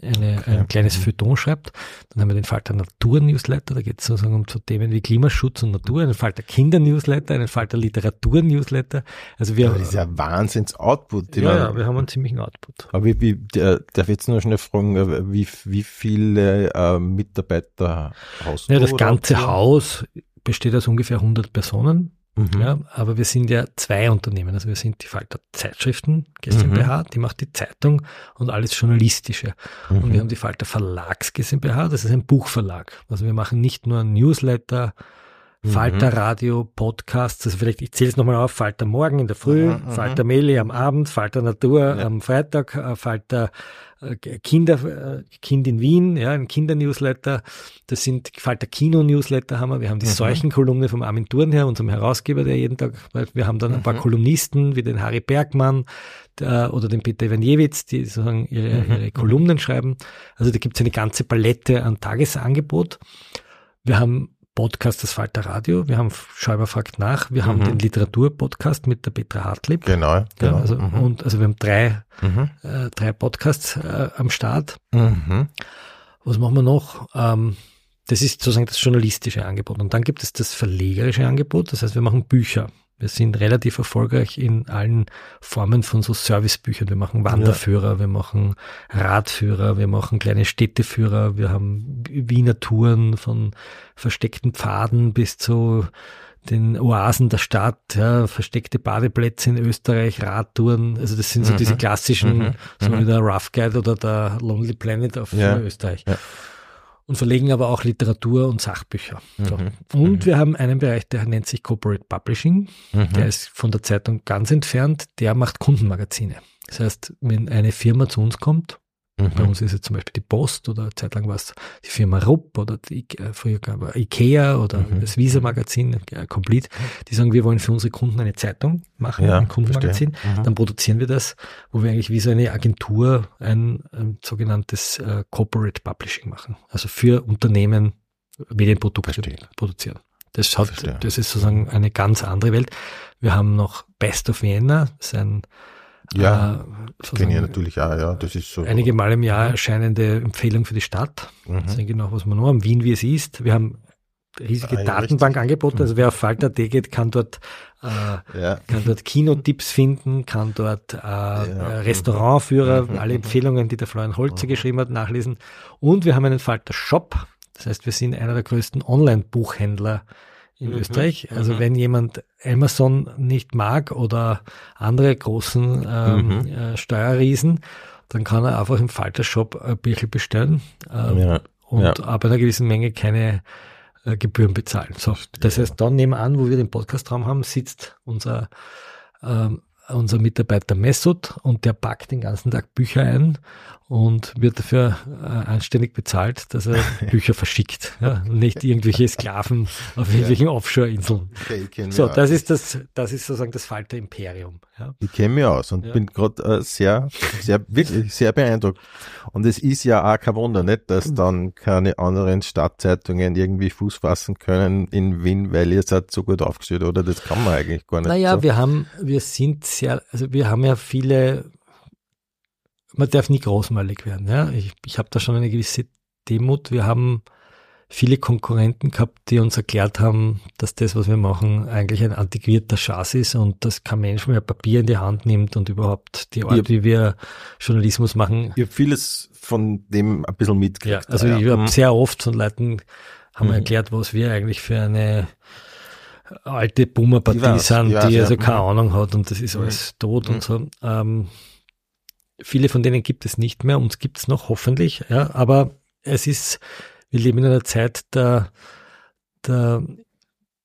eine, okay. ein kleines Feuilleton schreibt. Dann haben wir den Falter Natur-Newsletter, da geht es sozusagen um so Themen wie Klimaschutz und Natur, einen Falter Kinder-Newsletter, einen Falter Literatur-Newsletter. Also wir, Aber das ist ja Wahnsinns-Output. Ja, ja, wir haben einen ziemlichen Output. Aber wie, wie, der, darf jetzt nur schnell fragen, äh, wie, wie viele äh, Mitarbeiter hast du? Ja, das ganze Haus besteht aus ungefähr 100 Personen. Mhm. Ja, aber wir sind ja zwei Unternehmen. Also wir sind die Falter Zeitschriften GmbH, mhm. die macht die Zeitung und alles Journalistische. Mhm. Und wir haben die Falter Verlags GmbH, das ist ein Buchverlag. Also wir machen nicht nur Newsletter, mhm. Falter Radio, Podcasts, also vielleicht, ich zähle es nochmal auf, Falter Morgen in der Früh, mhm. Falter Meli am Abend, Falter Natur ja. am Freitag, äh, Falter äh, Kinder, äh, Kind in Wien, ja, ein Kindernewsletter. Das sind Falter Kino-Newsletter haben wir. Wir haben die mhm. Seuchenkolumne vom Armin Thurnherr, unserem Herausgeber, der jeden Tag, wir haben dann ein paar mhm. Kolumnisten wie den Harry Bergmann der, oder den Peter Ivanjewitz, die sozusagen ihre, mhm. ihre Kolumnen schreiben. Also da gibt es eine ganze Palette an Tagesangebot. Wir haben Podcast das Falter Radio. Wir haben Schäuber fragt nach. Wir mhm. haben den Literaturpodcast mit der Petra Hartlieb. Genau. genau. Ja, also, mhm. und, also wir haben drei, mhm. äh, drei Podcasts äh, am Start. Mhm. Was machen wir noch? Ähm, das ist sozusagen das journalistische Angebot. Und dann gibt es das verlegerische Angebot. Das heißt, wir machen Bücher. Wir sind relativ erfolgreich in allen Formen von so Servicebüchern. Wir machen Wanderführer, ja. wir machen Radführer, wir machen kleine Städteführer, wir haben Wiener Touren von versteckten Pfaden bis zu den Oasen der Stadt, ja, versteckte Badeplätze in Österreich, Radtouren, also das sind so Mhm. diese klassischen, Mhm. so Mhm. wie der Rough Guide oder der Lonely Planet auf Ja. Österreich. Ja. Und verlegen aber auch Literatur und Sachbücher. So. Mhm. Und wir haben einen Bereich, der nennt sich Corporate Publishing. Mhm. Der ist von der Zeitung ganz entfernt. Der macht Kundenmagazine. Das heißt, wenn eine Firma zu uns kommt, bei Mhm. uns ist es zum Beispiel die Post oder zeitlang war es die Firma Rupp oder die, äh, früher gab es Ikea oder Mhm. das Visa-Magazin, äh, Complete, die sagen, wir wollen für unsere Kunden eine Zeitung machen, Ja, ein Kundenmagazin. Mhm. Dann produzieren wir das, wo wir eigentlich wie so eine Agentur ein, ein sogenanntes äh, Corporate Publishing machen. Also für Unternehmen Medienprodukte Verstehe. produzieren. Das, hat, Verstehe. das ist sozusagen eine ganz andere Welt. Wir haben noch Best of Vienna, das ist ein Ja, äh, Kenne ich natürlich auch, ja. Das ist so. einige Mal im Jahr erscheinende Empfehlung für die Stadt. Mhm. Das ist genau, was wir noch haben. Wien, wie es ist. Wir haben riesige ja, Datenbankangebote. Also wer auf Falter.at geht, kann dort, äh, Ja. kann dort Kinotipps finden, kann dort äh, äh, Restaurantführer, Mhm. alle Empfehlungen, die der Florian Holzer geschrieben hat, nachlesen. Und wir haben einen Falter Shop. Das heißt, wir sind einer der größten Online-Buchhändler in Mhm. Österreich. Also Mhm. wenn jemand Amazon nicht mag oder andere großen ähm, Mhm. äh, Steuerriesen, dann kann er einfach im Falter Shop ein Bücher bestellen ähm, Ja. und Ja. ab einer gewissen Menge keine äh, Gebühren bezahlen. So, das heißt, dann nebenan, wo wir den Podcastraum haben, sitzt unser ähm, unser Mitarbeiter Messut und der packt den ganzen Tag Bücher ein und wird dafür äh, anständig bezahlt, dass er Bücher verschickt. Ja, nicht irgendwelche Sklaven auf irgendwelchen Offshore-Inseln. Ich kenne So, das ist das, das ist sozusagen das Falter Imperium. Ja. Ich kenne mich aus und Ja. bin gerade äh, sehr, sehr, wirklich sehr beeindruckt. Und es ist ja auch kein Wunder, nicht, dass Mhm. dann keine anderen Stadtzeitungen irgendwie Fuß fassen können in Wien, weil ihr seid so gut aufgestellt, oder? Das kann man eigentlich gar nicht. Naja, so. wir haben, wir sind sehr, also wir haben ja viele, man darf nie großmalig werden. Ja? Ich, ich habe da schon eine gewisse Demut. Wir haben viele Konkurrenten gehabt, die uns erklärt haben, dass das, was wir machen, eigentlich ein antiquierter Schatz ist und dass kein Mensch mehr Papier in die Hand nimmt und überhaupt die Art, Ja. wie wir Journalismus machen. Ich habe vieles von dem ein bisschen Ja, mitgekriegt. also ja. ich habe Mhm. sehr oft von Leuten haben Mhm. erklärt, was wir eigentlich für eine alte Boomer-Partie sind, weiß, die ja. also keine Mhm. Ahnung hat und das ist Mhm. alles tot Mhm. und so. Ähm, viele von denen gibt es nicht mehr, uns gibt es noch hoffentlich, ja, aber es ist, wir leben in einer Zeit der, der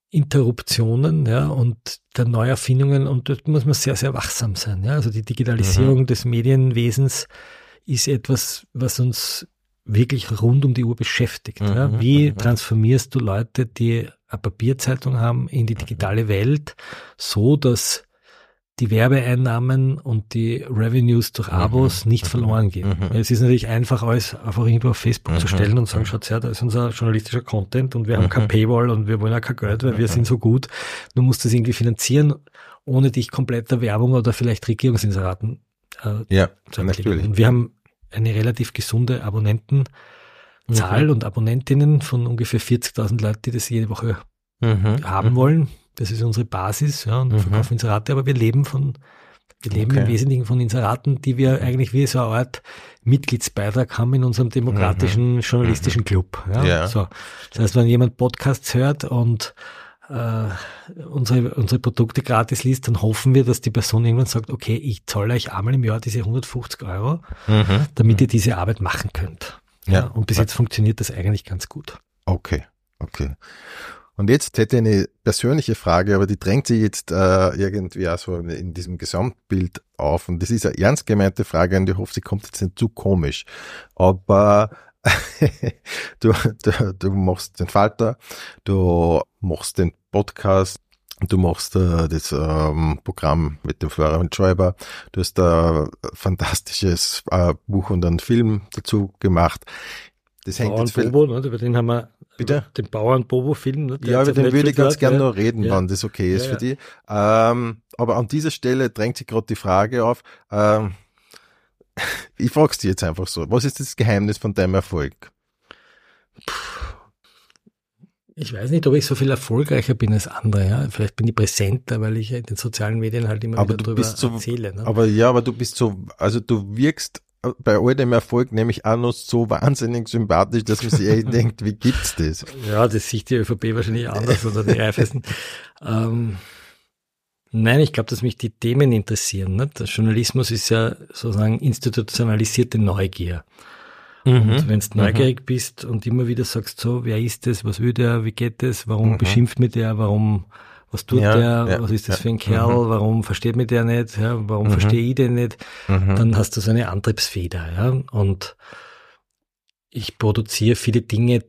Interruptionen, ja, und der Neuerfindungen und dort muss man sehr, sehr wachsam sein, ja. Also die Digitalisierung Mhm. des Medienwesens ist etwas, was uns wirklich rund um die Uhr beschäftigt. Mhm, Ja. Wie mhm. transformierst du Leute, die eine Papierzeitung haben, in die digitale Welt, so dass die Werbeeinnahmen und die Revenues durch Abos nicht mhm, verloren gehen. mhm. Es ist natürlich einfach, alles einfach irgendwo auf Facebook zu Mhm, stellen und sagen, mhm. schaut her, da ist unser journalistischer Content und wir haben Mhm. kein Paywall und wir wollen auch kein Geld, weil wir sind so gut. Du musst das irgendwie finanzieren, ohne dich komplett der Werbung oder vielleicht Regierungsinseraten äh, Ja, zu natürlich. erklären. Und wir haben eine relativ gesunde Abonnentenzahl Mhm. und Abonnentinnen von ungefähr 40.000 Leuten, die das jede Woche Mhm. haben wollen. Das ist unsere Basis, ja, und Mhm. verkaufen Inserate, aber wir leben von, wir leben im Okay. Wesentlichen von Inseraten, die wir eigentlich wie so eine Art Mitgliedsbeitrag haben in unserem demokratischen journalistischen Club. Ja. Mhm. Ja. So. Das heißt, wenn jemand Podcasts hört und äh, unsere, unsere Produkte gratis liest, dann hoffen wir, dass die Person irgendwann sagt, okay, ich zahle euch einmal im Jahr diese 150 Euro, Mhm. damit ihr diese Arbeit machen könnt. Ja. Und bis jetzt funktioniert das eigentlich ganz gut. Okay, okay. Und jetzt hätte ich eine persönliche Frage, aber die drängt sich jetzt äh, irgendwie auch so in diesem Gesamtbild auf. Und das ist eine ernst gemeinte Frage und ich hoffe, sie kommt jetzt nicht zu komisch. Aber du, du, du machst den Falter, du machst den Podcast, du machst äh, das ähm, Programm mit dem Florian Schäuber, du hast ein fantastisches äh, Buch und einen Film dazu gemacht. Das hängt Bauern jetzt Bobo, ne, über den haben wir, Bitte? den Bauern Bobo-Film. Ne, ja, über den würde ich ganz gerne ja. noch reden, Ja. wenn das okay ist Ja, für dich. Ähm, aber an dieser Stelle drängt sich gerade die Frage auf, ähm, ich frage dir jetzt einfach so, was ist das Geheimnis von deinem Erfolg? Ich weiß nicht, ob ich so viel erfolgreicher bin als andere. Ja. Vielleicht bin ich präsenter, weil ich in den sozialen Medien halt immer Aber wieder drüber so, erzähle. Ne? aber ja, aber du bist so, also du wirkst bei all dem Erfolg nämlich auch noch so wahnsinnig sympathisch, dass man sich echt denkt, wie gibt's das? Ja, das sieht die ÖVP wahrscheinlich anders oder die Reifesten. ähm, nein, ich glaube, dass mich die Themen interessieren. Nicht? Der Journalismus ist ja sozusagen institutionalisierte Neugier. Und Mhm. wenn du neugierig bist und immer wieder sagst, so, wer ist das, was will der, wie geht das, warum Mhm. beschimpft mich der, warum, was tut Ja, der, ja, was ist das ja. für ein Kerl, warum versteht mich der nicht, ja, warum Mhm. verstehe ich den nicht, Mhm. dann hast du so eine Antriebsfeder, ja, und ich produziere viele Dinge,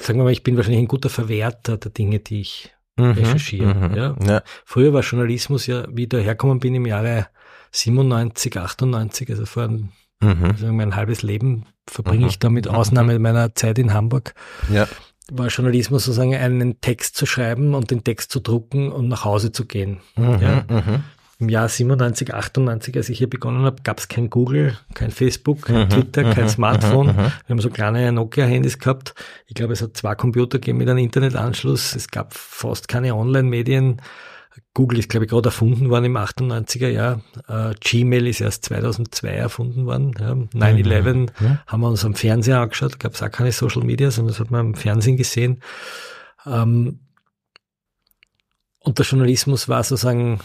sagen wir mal, ich bin wahrscheinlich ein guter Verwerter der Dinge, die ich Mhm. recherchieren, Mhm. ja. Früher war Journalismus ja, wie ich da hergekommen bin im Jahre 97, 98, also vor einem Mhm. also mein halbes Leben verbringe Mhm. ich da mit Ausnahme meiner Zeit in Hamburg. Ja. War Journalismus sozusagen einen Text zu schreiben und den Text zu drucken und nach Hause zu gehen. Mhm. Ja. Mhm. Im Jahr 97, 98, als ich hier begonnen habe, gab es kein Google, kein Facebook, kein Mhm. Twitter, kein Mhm. Smartphone. Mhm. Wir haben so kleine Nokia-Handys gehabt. Ich glaube, es hat zwei Computer gegeben mit einem Internetanschluss. Es gab fast keine Online-Medien. Google ist, glaube ich, gerade erfunden worden im 98er Jahr. Äh, Gmail ist erst 2002 erfunden worden. Ja. 9-11 Mhm. haben wir uns am Fernseher angeschaut. Gab es auch keine Social Media, sondern das hat man am Fernsehen gesehen. Ähm, und der Journalismus war sozusagen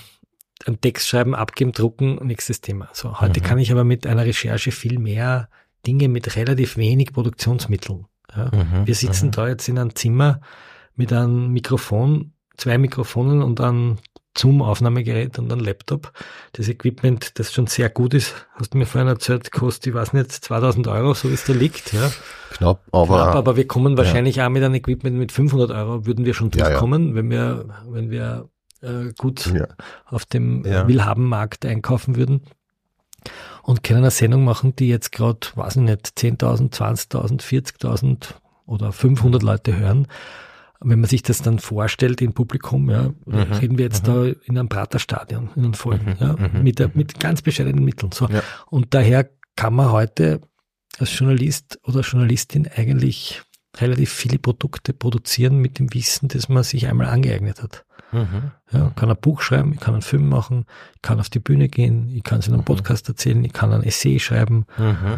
ein Text schreiben, abgeben, drucken, nächstes Thema. So, heute Mhm. kann ich aber mit einer Recherche viel mehr Dinge mit relativ wenig Produktionsmitteln. Ja. Mhm. Wir sitzen Mhm. da jetzt in einem Zimmer mit einem Mikrofon, zwei Mikrofonen und einem Zoom-Aufnahmegerät und einem Laptop. Das Equipment, das schon sehr gut ist, hast du mir vorhin erzählt, kostet, ich weiß nicht, 2000 Euro, so wie es da liegt. Ja. Knapp, aber, Knapp, aber wir kommen wahrscheinlich auch mit einem Equipment mit 500 Euro, würden wir schon Ja, ja. durchkommen, wenn wir, wenn wir äh, gut Ja. auf dem Ja. Willhabenmarkt einkaufen würden und können eine Sendung machen, die jetzt gerade, weiß ich nicht, 10.000, 20.000, 40.000 oder 500 Leute hören. Wenn man sich das dann vorstellt im Publikum, ja, Mhm. reden wir jetzt da in einem Praterstadion, in einem vollen, Mhm. ja, Mhm. mit, der, mit ganz bescheidenen Mitteln. So. Ja. Und daher kann man heute als Journalist oder Journalistin eigentlich relativ viele Produkte produzieren mit dem Wissen, das man sich einmal angeeignet hat. Mhm. Ja, ich kann ein Buch schreiben, ich kann einen Film machen, ich kann auf die Bühne gehen, ich kann es in einem Mhm. Podcast erzählen, ich kann ein Essay schreiben. Mhm.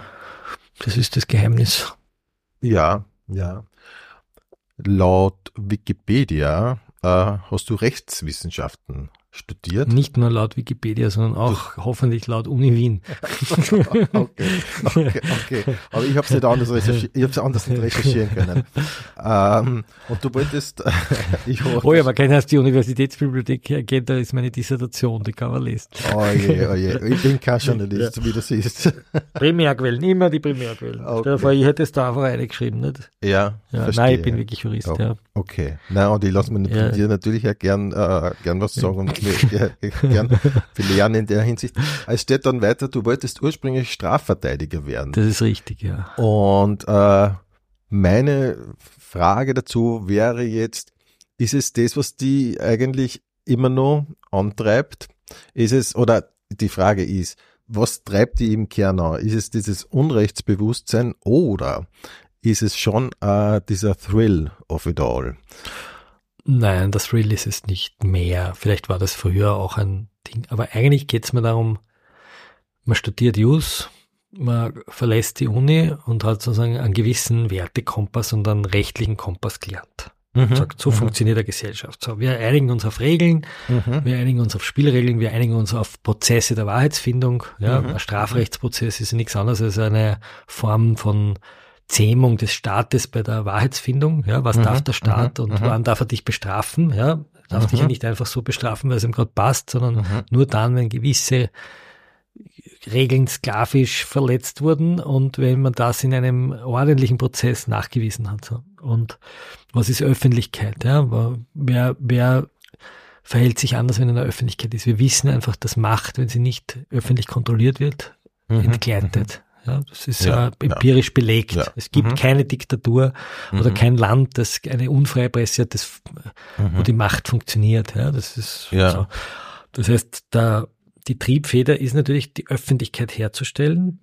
Das ist das Geheimnis. Ja, ja. Laut Wikipedia äh, hast du Rechtswissenschaften studiert. Nicht nur laut Wikipedia, sondern auch hoffentlich laut Uni Wien. okay, okay, okay. Aber ich habe es nicht anders ich hab's anders nicht recherchieren können. Ähm, und du wolltest, ich hoffe, Oh ja, man kann erst die Universitätsbibliothek gehen, da ist meine Dissertation, die kann man lesen. oh je, oh je, ich bin kein Journalist, wie du siehst. Primärquellen, immer die Primärquellen. Okay. Ich hätte es da einfach reingeschrieben, nicht? Ja, Ja, nein, ich bin wirklich Jurist, Oh. ja. Okay, na und ich lasse mir Ja. dir natürlich auch gern, äh, gern was sagen und ja, gern viel lernen in der Hinsicht. Es steht dann weiter, du wolltest ursprünglich Strafverteidiger werden. Das ist richtig, ja. Und äh, meine Frage dazu wäre jetzt, ist es das, was die eigentlich immer noch antreibt? Ist es, oder die Frage ist, was treibt die im Kern an? Ist es dieses Unrechtsbewusstsein oder ist es schon äh, dieser Thrill of it all? Nein, das Real ist es nicht mehr. Vielleicht war das früher auch ein Ding. Aber eigentlich geht es mir darum, man studiert Jus, man verlässt die Uni und hat sozusagen einen gewissen Wertekompass und einen rechtlichen Kompass gelernt. Mhm. Sagt, so funktioniert eine Gesellschaft. So, wir einigen uns auf Regeln, Mhm. wir einigen uns auf Spielregeln, wir einigen uns auf Prozesse der Wahrheitsfindung. Ja, Mhm. Ein Strafrechtsprozess ist nichts anderes als eine Form von Zähmung des Staates bei der Wahrheitsfindung. Ja, was Mhm. darf der Staat Mhm. und Mhm. wann darf er dich bestrafen? Ja, darf Mhm. dich ja nicht einfach so bestrafen, weil es ihm gerade passt, sondern Mhm. nur dann, wenn gewisse Regeln sklavisch verletzt wurden und wenn man das in einem ordentlichen Prozess nachgewiesen hat. Und was ist Öffentlichkeit? Ja? Wer, wer verhält sich anders, wenn er in der Öffentlichkeit ist? Wir wissen einfach, dass Macht, wenn sie nicht öffentlich kontrolliert wird, Mhm. entgleitet. Ja, das ist Ja, äh, empirisch belegt. Ja. Es gibt Mhm. keine Diktatur oder Mhm. kein Land, das eine unfreie Presse hat, das, wo Mhm. die Macht funktioniert. Ja, das ist Ja. so. Das heißt, da, die Triebfeder ist natürlich, die Öffentlichkeit herzustellen,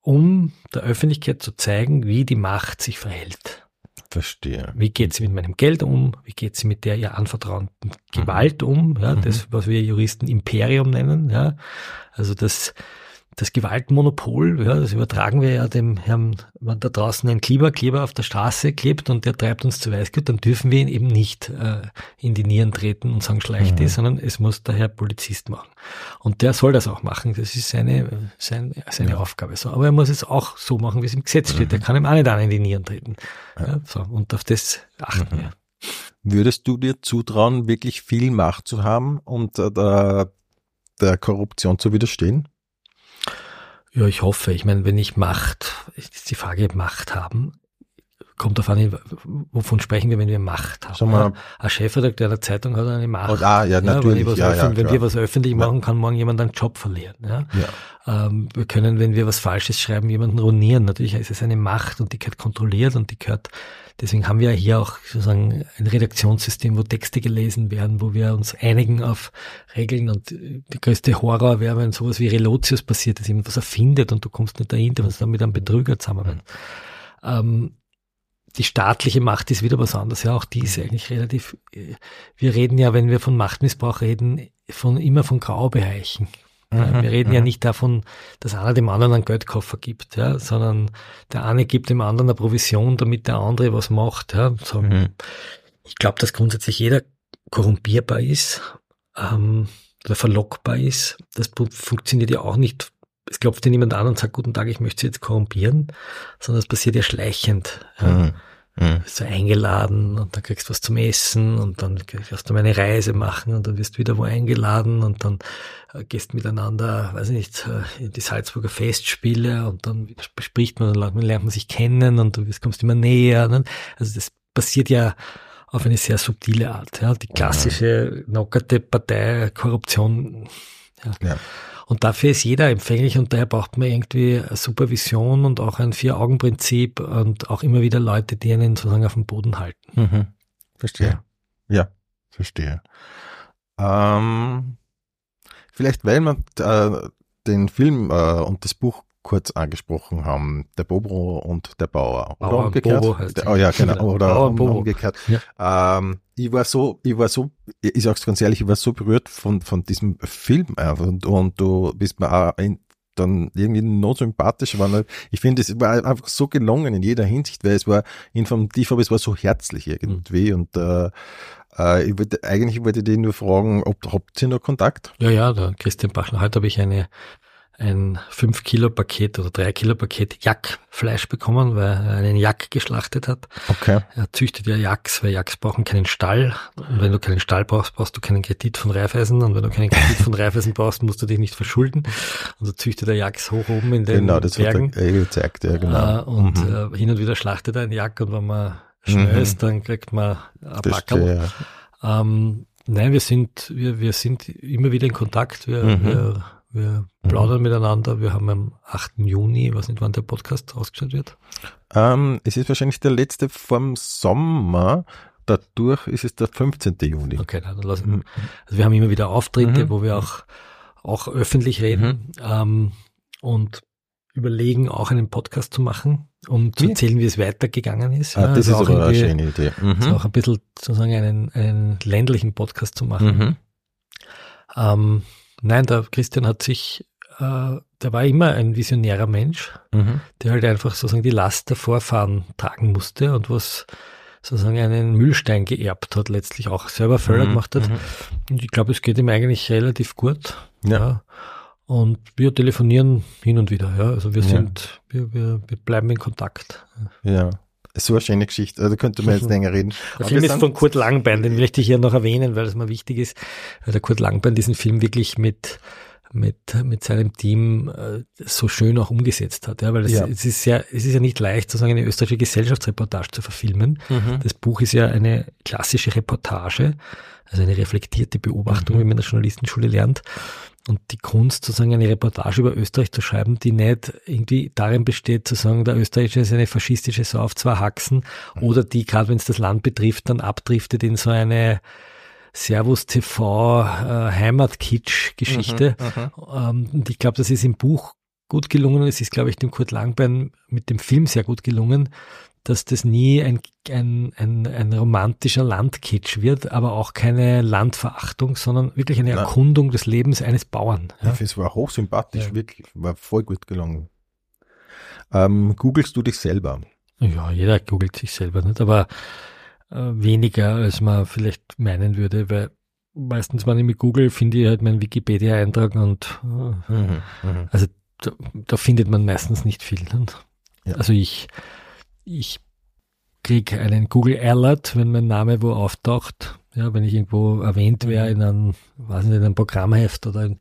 um der Öffentlichkeit zu zeigen, wie die Macht sich verhält. Verstehe. Wie geht sie mit meinem Geld um? Wie geht sie mit der ihr anvertrauten Gewalt um? Ja, Mhm. das, was wir Juristen Imperium nennen. Ja, also das, das Gewaltmonopol, ja, das übertragen wir ja dem Herrn, wenn da draußen ein Klimakleber auf der Straße klebt und der treibt uns zu Weißglut, dann dürfen wir ihn eben nicht äh, in die Nieren treten und sagen, schleicht mhm. sondern es muss der Herr Polizist machen. Und der soll das auch machen. Das ist seine, seine, seine ja. Aufgabe. So, aber er muss es auch so machen, wie es im Gesetz steht. Mhm. Der kann ihm auch nicht an in die Nieren treten. Ja. ja so, und auf das achten mhm. wir. Würdest du dir zutrauen, wirklich viel Macht zu haben und äh, der Korruption zu widerstehen? Ja, ich hoffe. Ich meine, wenn ich Macht, ist die Frage Macht haben, kommt auf an, wovon sprechen wir, wenn wir Macht haben. Mal, ein Chefredakteur der Zeitung hat eine Macht. Oh, ah, ja, natürlich. Wenn, ja, ja, wenn wir was öffentlich machen, kann morgen jemand einen Job verlieren. Ja? Ähm, wir können, wenn wir was Falsches schreiben, jemanden ruinieren. Natürlich ist es eine Macht und die gehört kontrolliert und die gehört Deswegen haben wir hier auch sozusagen ein Redaktionssystem, wo Texte gelesen werden, wo wir uns einigen auf Regeln und die größte Horror wäre, wenn sowas wie Relotius passiert, dass jemand was erfindet und du kommst nicht dahinter, was dann mit einem Betrüger zusammenarbeitet. Mhm. Ähm, die staatliche Macht ist wieder was anderes. Ja, auch die ist eigentlich relativ, wir reden ja, wenn wir von Machtmissbrauch reden, von, immer von Graubereichen. Mhm, wir reden ja mhm. nicht davon, dass einer dem anderen einen Geldkoffer gibt, ja, sondern der eine gibt dem anderen eine Provision, damit der andere was macht. Ja. So, mhm. Ich glaube, dass grundsätzlich jeder korrumpierbar ist ähm, oder verlockbar ist. Das funktioniert ja auch nicht. Es klopft dir niemand an und sagt, guten Tag, ich möchte Sie jetzt korrumpieren, sondern es passiert ja schleichend. Ja. Mhm. Mhm. Bist du eingeladen und dann kriegst du was zum Essen und dann wirst du mal eine Reise machen und dann wirst du wieder wo eingeladen und dann äh, gehst miteinander, weiß ich nicht, äh, in die Salzburger Festspiele und dann bespricht man, dann lernt man sich kennen und du kommst immer näher. Ne? Also das passiert ja auf eine sehr subtile Art. Ja? Die klassische knockerte Partei Korruption. Ja. ja. Und dafür ist jeder empfänglich und daher braucht man irgendwie Supervision und auch ein Vier-Augen-Prinzip und auch immer wieder Leute, die einen sozusagen auf dem Boden halten. Mhm. Verstehe. Ja, ja verstehe. Ähm, vielleicht, weil man äh, den Film äh, und das Buch kurz angesprochen haben, der Bobo und der Bauer. Oder Bauer umgekehrt? Bobo heißt oh ja, genau. Oder Bauer, um, umgekehrt. Ja. Ähm, ich war so, ich war so, ich sag's ganz ehrlich, ich war so berührt von, von diesem Film einfach und, und du bist mir auch in, dann irgendwie noch sympathisch war. Ich finde, es war einfach so gelungen in jeder Hinsicht, weil es war informativ, aber es war so herzlich irgendwie mhm. und äh, äh, ich wollte, eigentlich wollte ich dich nur fragen, ob habt ihr noch Kontakt? Ja, ja, der Christian Bachner. Heute habe ich eine ein 5 Kilo Paket oder 3 Kilo Paket Jackfleisch bekommen, weil er einen Jack geschlachtet hat. Okay. Er züchtet ja Jacks, weil Jacks brauchen keinen Stall. Und wenn du keinen Stall brauchst, brauchst du keinen Kredit von Reifeisen. Und wenn du keinen Kredit von Reifeisen brauchst, musst du dich nicht verschulden. Und so züchtet er Jacks hoch oben in den genau, das Bergen. Hat er gezeigt, ja, genau. Äh, und mhm. äh, hin und wieder schlachtet er einen Jack und wenn man schnell mhm. ist, dann kriegt man ein Packerl. Ähm, nein, wir sind, wir, wir sind immer wieder in Kontakt. Wir, mhm. wir wir plaudern mhm. miteinander. Wir haben am 8. Juni, ich weiß nicht, wann der Podcast ausgestellt wird. Ähm, es ist wahrscheinlich der letzte vom Sommer. Dadurch ist es der 15. Juni. Okay, dann lassen wir. Also wir haben immer wieder Auftritte, mhm. wo wir auch, auch öffentlich reden mhm. ähm, und überlegen, auch einen Podcast zu machen, um zu erzählen, wie es weitergegangen ist. Ah, ja, das also ist aber eine schöne Idee. Mhm. Also auch ein bisschen sozusagen einen, einen ländlichen Podcast zu machen. Ähm, Nein, der Christian hat sich, äh, der war immer ein visionärer Mensch, mhm. der halt einfach sozusagen die Last der Vorfahren tragen musste und was sozusagen einen Mühlstein geerbt hat, letztlich auch selber Förder mhm. gemacht hat. Mhm. Und ich glaube, es geht ihm eigentlich relativ gut. Ja. ja. Und wir telefonieren hin und wieder, ja. Also wir sind, ja. wir, wir, wir bleiben in Kontakt. Ja so eine schöne Geschichte. Da könnte man jetzt länger reden. Der Film ist von Kurt Langbein, den möchte ich hier noch erwähnen, weil es mir wichtig ist. Weil der Kurt Langbein diesen Film wirklich mit mit, mit seinem Team äh, so schön auch umgesetzt hat. Ja, weil es, ja. es ist ja, es ist ja nicht leicht, sozusagen eine österreichische Gesellschaftsreportage zu verfilmen. Mhm. Das Buch ist ja eine klassische Reportage, also eine reflektierte Beobachtung, mhm. wie man in der Journalistenschule lernt. Und die Kunst, sozusagen eine Reportage über Österreich zu schreiben, die nicht irgendwie darin besteht, zu sagen, der Österreicher ist eine faschistische Sau auf zwei Haxen, mhm. oder die, gerade wenn es das Land betrifft, dann abdriftet in so eine Servus TV äh, Heimatkitsch-Geschichte. Mhm, mhm, ähm, und ich glaube, das ist im Buch gut gelungen. Es ist, glaube ich, dem Kurt Langbein mit dem Film sehr gut gelungen, dass das nie ein, ein, ein, ein romantischer Landkitsch wird, aber auch keine Landverachtung, sondern wirklich eine Nein. Erkundung des Lebens eines Bauern. Ja. Es war hochsympathisch, Ja. wirklich, war voll gut gelungen. Ähm, googelst du dich selber? Ja, jeder googelt sich selber nicht, aber äh, weniger, als man vielleicht meinen würde, weil meistens, wenn ich mit Google finde ich halt meinen Wikipedia-Eintrag und äh, Mhm. also da, da findet man meistens nicht viel. Ja. Also ich, ich kriege einen Google Alert, wenn mein Name wo auftaucht. Ja, wenn ich irgendwo erwähnt wäre in einem, weiß nicht, in einem Programmheft oder in,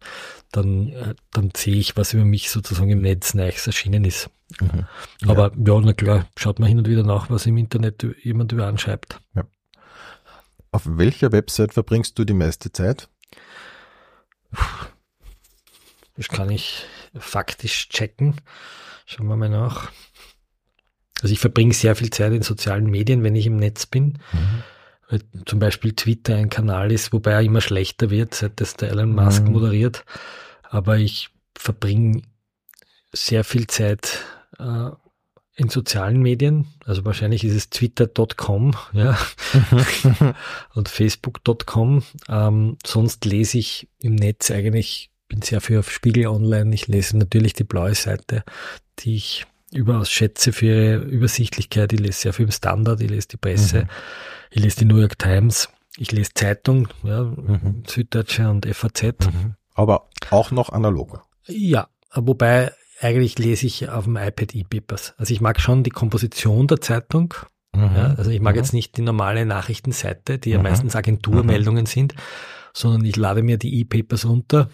dann, äh, dann sehe ich, was über mich sozusagen im Netz Neues erschienen ist. Mhm. Aber ja, na klar, schaut man hin und wieder nach, was im Internet jemand über anschreibt. Auf welcher Website verbringst du die meiste Zeit? Das kann ich faktisch checken. Schauen wir mal nach. Also ich verbringe sehr viel Zeit in sozialen Medien, wenn ich im Netz bin. Weil zum Beispiel Twitter ein Kanal ist, wobei er immer schlechter wird, seit das der Elon Musk Mhm. moderiert. Aber ich verbringe sehr viel Zeit äh, in sozialen Medien. Also wahrscheinlich ist es twitter.com ja, und facebook.com. Ähm, sonst lese ich im Netz eigentlich, bin sehr viel auf Spiegel Online. Ich lese natürlich die blaue Seite, die ich überaus schätze für ihre Übersichtlichkeit. Ich lese sehr viel im Standard, ich lese die Presse, Mhm. ich lese die New York Times, ich lese Zeitung, ja, Mhm. Süddeutsche und FAZ. Aber auch noch analog. Ja, wobei eigentlich lese ich auf dem iPad E-Papers. Also ich mag schon die Komposition der Zeitung. Ja, also ich mag Mhm. jetzt nicht die normale Nachrichtenseite, die ja Mhm. meistens Agenturmeldungen sind, sondern ich lade mir die E-Papers runter,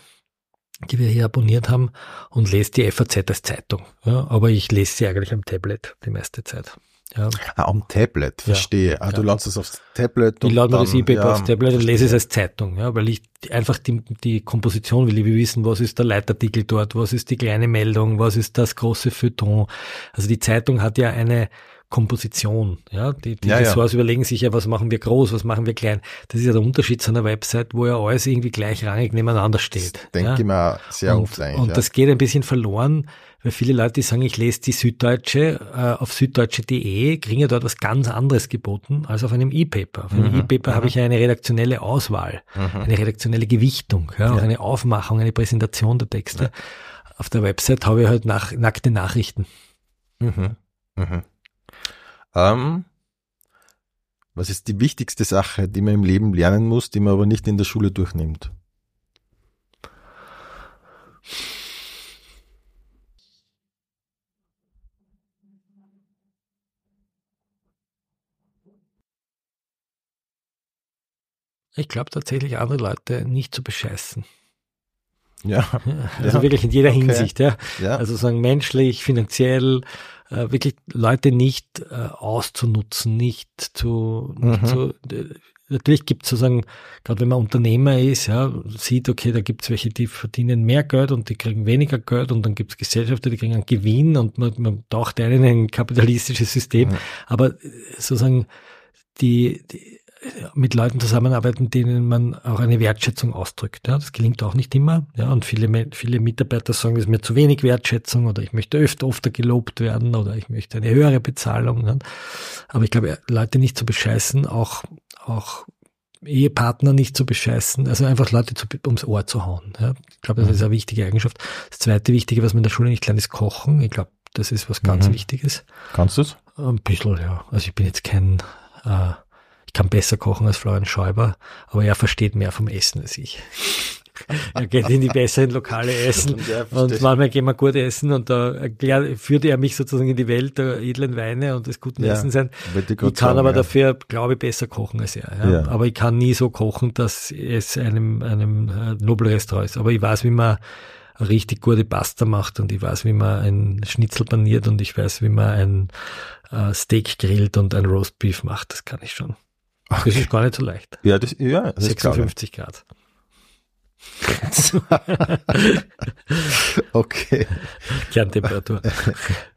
die wir hier abonniert haben und lese die FAZ als Zeitung. Ja, aber ich lese sie eigentlich am Tablet die meiste Zeit. Ja, Ah, am Tablet, Ja. verstehe. Ah, du Ja. ladest es aufs Tablet. ich und lade mir das E-Paper ja, aufs Tablet und lese es als Zeitung, ja, weil ich einfach die, die Komposition will. Ich will wissen, was ist der Leitartikel dort, was ist die kleine Meldung, was ist das große Feuilleton. Also die Zeitung hat ja eine Komposition, ja. Die, die Ja, ja. Ressorts überlegen sich ja, was machen wir groß, was machen wir klein. Das ist ja der Unterschied zu einer Website, wo ja alles irgendwie gleichrangig nebeneinander steht. Denke ja. ich mir sehr und, oft eigentlich. Und ja. das geht ein bisschen verloren, weil viele Leute, die sagen, ich lese die Süddeutsche äh, auf süddeutsche.de, kriegen ja dort was ganz anderes geboten als auf einem E-Paper. Auf einem Mhm, E-Paper mhm. habe ich ja eine redaktionelle Auswahl, Mhm. eine redaktionelle Gewichtung, ja, auch Ja. eine Aufmachung, eine Präsentation der Texte. Auf der Website habe ich halt nach, nackte Nachrichten. Mhm. Mhm. Ähm, was ist die wichtigste Sache, die man im Leben lernen muss, die man aber nicht in der Schule durchnimmt? Ich glaube tatsächlich, andere Leute nicht zu bescheißen. Ja, Also Ja. wirklich in jeder Okay. Hinsicht, ja. ja. Also sagen menschlich, finanziell, äh, wirklich Leute nicht äh, auszunutzen, nicht zu, Mhm. zu äh, natürlich gibt es sozusagen, gerade wenn man Unternehmer ist, ja, sieht, okay, da gibt es welche, die verdienen mehr Geld und die kriegen weniger Geld und dann gibt es Gesellschaften, die kriegen einen Gewinn und man, man taucht ein in ein kapitalistisches System. Mhm. Aber äh, sozusagen die, die mit Leuten zusammenarbeiten, denen man auch eine Wertschätzung ausdrückt. Ja, das gelingt auch nicht immer. Ja, und viele, viele Mitarbeiter sagen, es ist mir zu wenig Wertschätzung oder ich möchte öfter, öfter gelobt werden oder ich möchte eine höhere Bezahlung. Ne? Aber ich glaube, Leute nicht zu bescheißen, auch, auch Ehepartner nicht zu bescheißen, also einfach Leute zu, ums Ohr zu hauen. Ja? Ich glaube, das ist eine wichtige Eigenschaft. Das zweite Wichtige, was man in der Schule nicht lernt, ist Kochen. Ich glaube, das ist was ganz Mhm. Wichtiges. Kannst du es? Ein bisschen, ja. Also ich bin jetzt kein, äh, ich kann besser kochen als Florian Schäuber, aber er versteht mehr vom Essen als ich. er geht in die besseren Lokale essen Und manchmal gehen wir gut essen und da erklärt, führt er mich sozusagen in die Welt der edlen Weine und des guten Ja, Essen sein. Ich kann sagen, aber ja. dafür, glaube ich, besser kochen als er. Ja? Ja. Aber ich kann nie so kochen, dass es einem, einem äh, Nobelrestaurant ist. Aber ich weiß, wie man eine richtig gute Pasta macht und ich weiß, wie man ein Schnitzel paniert und ich weiß, wie man ein äh, Steak grillt und ein Roastbeef macht. Das kann ich schon. Das ist gar nicht so leicht. Ja, das, ja, das ist klar. 56 Grad. Okay, Kerntemperatur.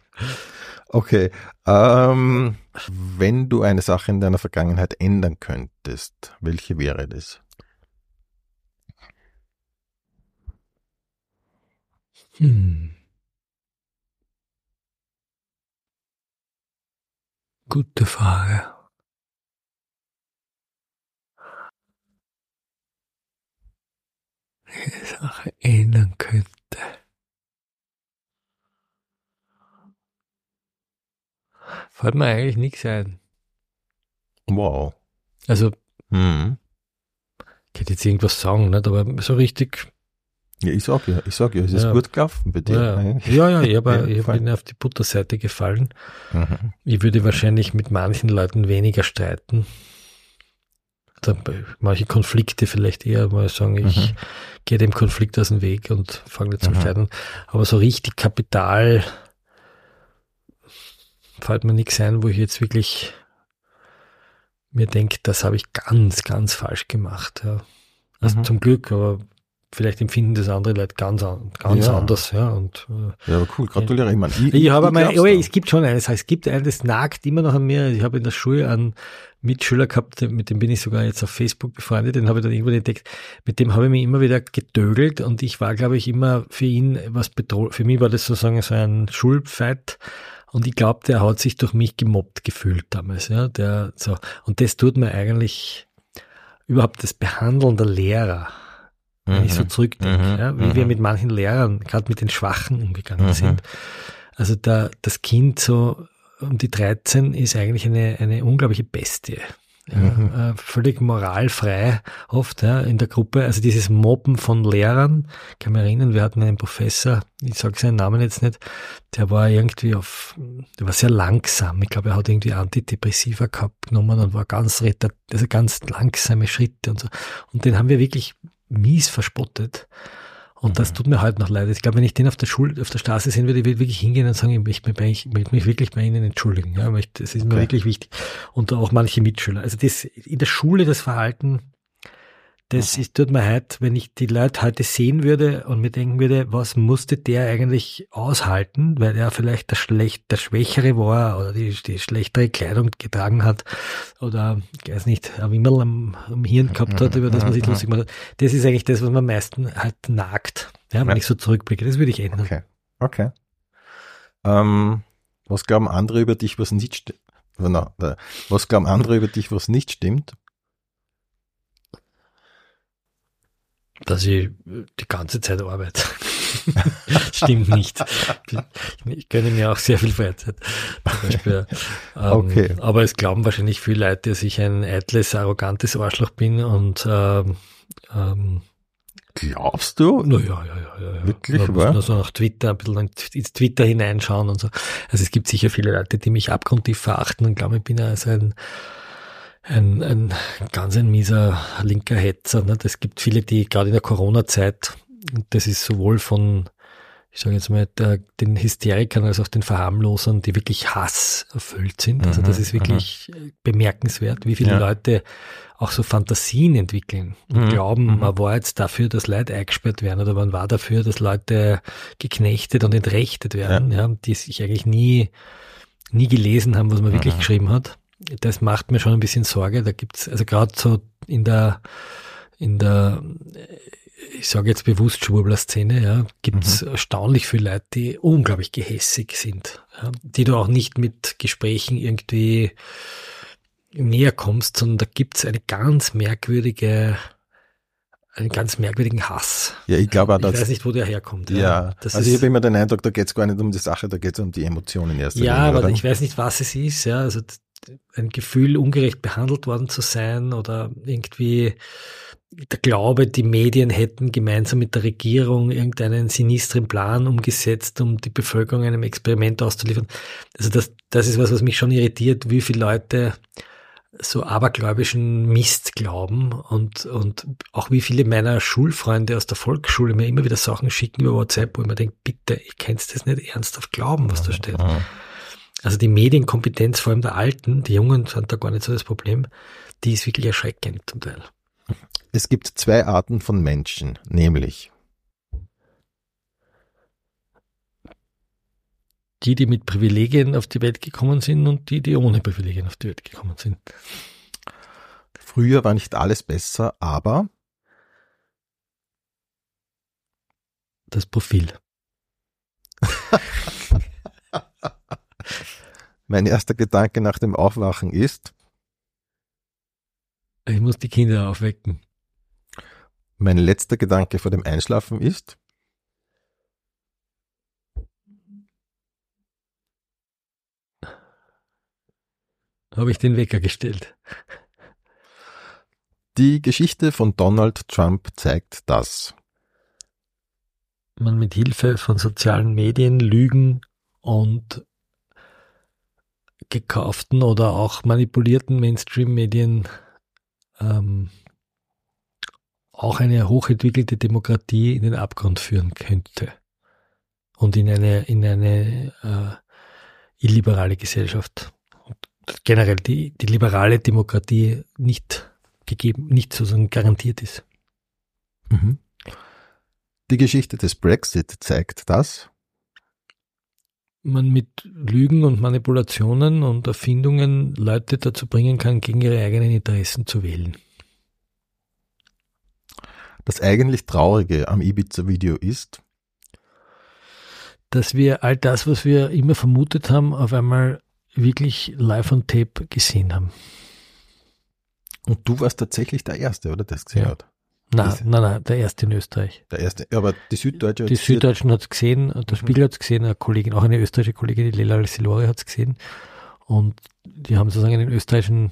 okay. Ähm, wenn du eine Sache in deiner Vergangenheit ändern könntest, welche wäre das? Hm. Gute Frage. Sache ändern könnte. Fällt mir eigentlich nichts ein. Wow. Also, Mhm. ich jetzt irgendwas sagen, nicht? aber so richtig. Ja, ich sag ja, ich sag ja, es ist Ja. gut gelaufen bei dir. Ja, ja, ja, ich, hab, ich bin auf die Butterseite gefallen. Mhm. Ich würde wahrscheinlich mit manchen Leuten weniger streiten. Manche Konflikte vielleicht eher mal sagen, ich Mhm. gehe dem Konflikt aus dem Weg und fange nicht zum Mhm. Streiten. Aber so richtig Kapital fällt mir nichts ein, wo ich jetzt wirklich mir denke, das habe ich ganz, ganz falsch gemacht. Ja. Also Mhm. zum Glück, aber vielleicht empfinden das andere Leute ganz, an- ganz Ja. anders. Ja, und, äh, Ja, aber cool, gratuliere. Ich, mein, ich, ich habe einmal, oh, es gibt schon eines, es gibt eines, das nagt immer noch an mir. Ich habe in der Schule einen Mitschüler gehabt, mit dem bin ich sogar jetzt auf Facebook befreundet, den habe ich dann irgendwo entdeckt. Mit dem habe ich mich immer wieder gedögelt und ich war, glaube ich, immer für ihn was bedroht. Für mich war das sozusagen so ein Schulfight. Und ich glaube, der hat sich durch mich gemobbt gefühlt damals, ja, der, so. Und das tut mir eigentlich überhaupt das Behandeln der Lehrer, wenn ich so Mhm. zurückdenke, Mhm. ja, wie Mhm. wir mit manchen Lehrern, gerade mit den Schwachen umgegangen Mhm. sind. Also da, das Kind so um die 13 ist eigentlich eine, eine unglaubliche Bestie. Ja, Mhm. äh, völlig moralfrei oft ja, in der Gruppe. Also dieses Mobben von Lehrern, ich kann mich erinnern, wir hatten einen Professor, ich sage seinen Namen jetzt nicht, der war irgendwie auf, der war sehr langsam. Ich glaube, er hat irgendwie Antidepressiva gehabt genommen und war ganz also ganz langsame Schritte und so. Und den haben wir wirklich mies verspottet. Und das Mhm. tut mir halt noch leid. Ich glaube, wenn ich den auf der Schule, auf der Straße sehen würde, würde ich wirklich hingehen und sagen, ich möchte mich, ich mich wirklich bei Ihnen entschuldigen. Ja, ich möchte- das ist mir Okay. wirklich wichtig. Und auch manche Mitschüler. Also das, in der Schule das Verhalten, das ist, tut mir leid, wenn ich die Leute heute sehen würde und mir denken würde, was musste der eigentlich aushalten, weil er vielleicht der schlecht, der Schwächere war oder die, die schlechtere Kleidung getragen hat oder, ich weiß nicht, ein Wimmel am, am Hirn gehabt hat, über das man sich lustig macht. Das ist eigentlich das, was man am meisten halt nagt. Ja, wenn Ja. ich so zurückblicke. Das würde ich ändern. Okay. Okay. Ähm, was glauben andere über dich, was nicht stimmt? Was glauben andere über dich, was nicht stimmt? Dass ich äh, die ganze Zeit arbeite. Stimmt nicht. Ich gönne mir auch sehr viel Freizeit. Beispiel. Ähm, Okay. Aber es glauben wahrscheinlich viele Leute, dass ich ein eitles, arrogantes Arschloch bin und ähm, ähm, Glaubst du? na ja, ja, ja, ja. Wirklich, Man muss nur so nach Twitter, ein bisschen ins Twitter hineinschauen und so. Also es gibt sicher viele Leute, die mich abgrundtief verachten und glauben, ich bin also ein, ein, ein ganz ein mieser linker Hetzer. Ne? Es gibt viele, die gerade in der Corona-Zeit, und das ist sowohl von, ich sage jetzt mal, der, den Hysterikern als auch den Verharmlosern, die wirklich Hass erfüllt sind. Also Mhm, das ist wirklich bemerkenswert, wie viele Ja. Leute auch so Fantasien entwickeln und Mhm, glauben, mhm. man war jetzt dafür, dass Leute eingesperrt werden oder man war dafür, dass Leute geknechtet und entrechtet werden, ja. die sich eigentlich nie, nie gelesen haben, was man wirklich Mhm. geschrieben hat. Das macht mir schon ein bisschen Sorge. Da gibt's also gerade so in der, in der, ich sage jetzt bewusst Schwurbler-Szene, ja, gibt's erstaunlich viele Leute, die unglaublich gehässig sind, ja, die du auch nicht mit Gesprächen irgendwie näher kommst, sondern da gibt's eine ganz merkwürdige, einen ganz merkwürdigen Hass. Ja, ich glaube auch, Ich weiß dass. nicht, wo der herkommt. Ja, das also ich ist, habe immer den Eindruck, da geht es gar nicht um die Sache, da geht es um die Emotionen erst. ja, aber ich weiß nicht, was es ist. Ja, also ein Gefühl, ungerecht behandelt worden zu sein oder irgendwie der Glaube, die Medien hätten gemeinsam mit der Regierung irgendeinen sinistren Plan umgesetzt, um die Bevölkerung einem Experiment auszuliefern. Also das, das ist was, was mich schon irritiert, wie viele Leute so abergläubischen Mist glauben und, und auch wie viele meiner Schulfreunde aus der Volksschule mir immer wieder Sachen schicken über WhatsApp, wo ich mir denke, bitte, ich kannst das nicht ernsthaft glauben, was da steht. Also die Medienkompetenz, vor allem der Alten, die Jungen sind da gar nicht so das Problem, die ist wirklich erschreckend zum Teil. Es gibt zwei Arten von Menschen, nämlich Die, die mit Privilegien auf die Welt gekommen sind und die, die ohne Privilegien auf die Welt gekommen sind. früher war nicht alles besser, aber Das Profil. Mein erster Gedanke nach dem Aufwachen ist, ich muss die Kinder aufwecken. Mein letzter Gedanke vor dem Einschlafen ist, habe ich den Wecker gestellt. Die Geschichte von Donald Trump zeigt das. Man mit Hilfe von sozialen Medien, Lügen und gekauften oder auch manipulierten Mainstream-Medien ähm, auch eine hochentwickelte Demokratie in den Abgrund führen könnte und in eine, in eine äh, illiberale Gesellschaft. Generell die, die liberale Demokratie nicht gegeben, nicht sozusagen garantiert ist. Mhm. Die Geschichte des Brexit zeigt das. Man mit Lügen und Manipulationen und Erfindungen Leute dazu bringen kann, gegen ihre eigenen Interessen zu wählen. Das eigentlich Traurige am Ibiza-Video ist, dass wir all das, was wir immer vermutet haben, auf einmal wirklich live on tape gesehen haben. Und du warst tatsächlich der Erste, oder? Das gesehen ja. hat. Nein, nein, nein, der erste in Österreich. Der erste, aber die Süddeutsche Die Süddeutschen hat es gesehen, der mhm. Spiegel hat es gesehen, eine Kollegin, auch eine österreichische Kollegin, die Lela Silori hat es gesehen. Und die haben sozusagen einen österreichischen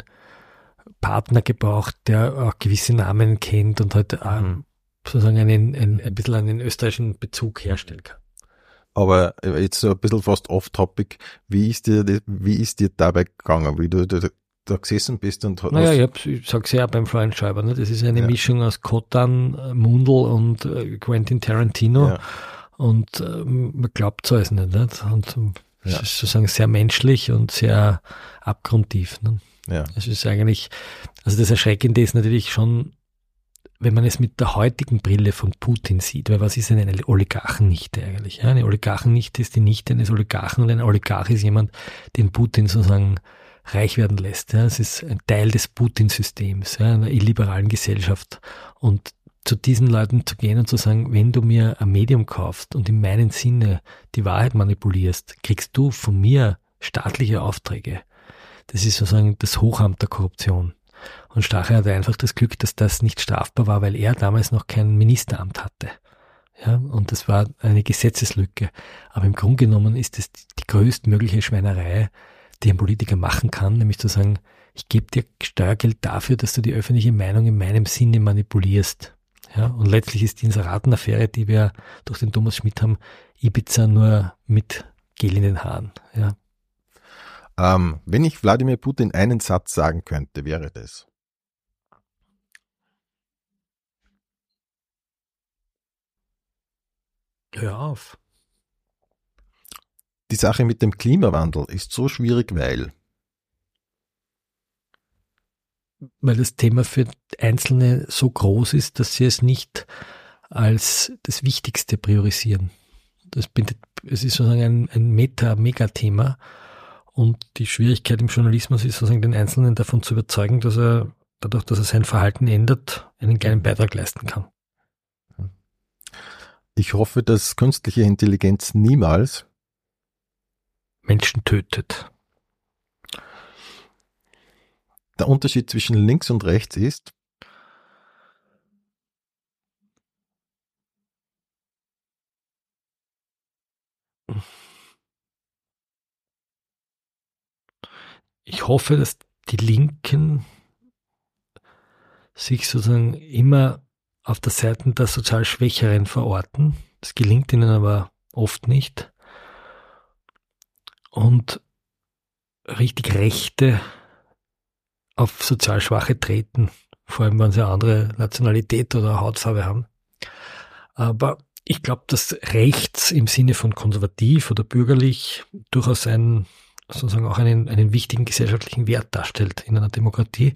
Partner gebraucht, der auch gewisse Namen kennt und halt mhm. sozusagen einen, ein, ein bisschen einen österreichischen Bezug herstellen kann. Aber jetzt so ein bisschen fast off-topic, wie ist dir, wie ist dir dabei gegangen? Wie du, du da gesessen bist und hast. Naja, ich, hab, ich sag's ja beim Florian Schreiber, ne? das ist eine ja. Mischung aus Kotan, äh, Mundel und äh, Quentin Tarantino. Ja. Und äh, man glaubt so es nicht. nicht? Und es ja. ist sozusagen sehr menschlich und sehr abgrundtief. Ne? Ja. Es ist eigentlich, also das Erschreckende ist natürlich schon, wenn man es mit der heutigen Brille von Putin sieht, weil was ist denn eine Oligarchennichte eigentlich? Ja, eine Oligarchennichte ist die Nichte eines Oligarchen und ein Oligarch ist jemand, den Putin sozusagen reich werden lässt. Ja. Es ist ein Teil des Putin-Systems, ja, einer illiberalen Gesellschaft. Und zu diesen Leuten zu gehen und zu sagen, wenn du mir ein Medium kaufst und in meinen Sinne die Wahrheit manipulierst, kriegst du von mir staatliche Aufträge. Das ist sozusagen das Hochamt der Korruption. Und Stache hatte einfach das Glück, dass das nicht strafbar war, weil er damals noch kein Ministeramt hatte. Ja, und das war eine Gesetzeslücke. Aber im Grunde genommen ist es die größtmögliche Schweinerei, die ein Politiker machen kann, nämlich zu sagen, ich gebe dir Steuergeld dafür, dass du die öffentliche Meinung in meinem Sinne manipulierst. Ja, und letztlich ist die Inseratenaffäre, die wir durch den Thomas Schmidt haben, Ibiza nur mit Gel in den Haaren. Ja. Ähm, wenn ich Wladimir Putin einen Satz sagen könnte, wäre das. Hör auf. Die Sache mit dem Klimawandel ist so schwierig, weil weil das Thema für Einzelne so groß ist, dass sie es nicht als das Wichtigste priorisieren. Das bindet, es ist sozusagen ein, ein Meta-Megathema und die Schwierigkeit im Journalismus ist sozusagen den Einzelnen davon zu überzeugen, dass er dadurch, dass er sein Verhalten ändert, einen kleinen Beitrag leisten kann. Ich hoffe, dass künstliche Intelligenz niemals Menschen tötet. Der Unterschied zwischen links und rechts ist, ich hoffe, dass die Linken sich sozusagen immer auf der Seite der sozial Schwächeren verorten. Das gelingt ihnen aber oft nicht und richtig Rechte auf sozial Schwache treten, vor allem wenn sie eine andere Nationalität oder Hautfarbe haben. Aber ich glaube, dass rechts im Sinne von konservativ oder bürgerlich durchaus ein, sozusagen auch einen, einen wichtigen gesellschaftlichen Wert darstellt in einer Demokratie.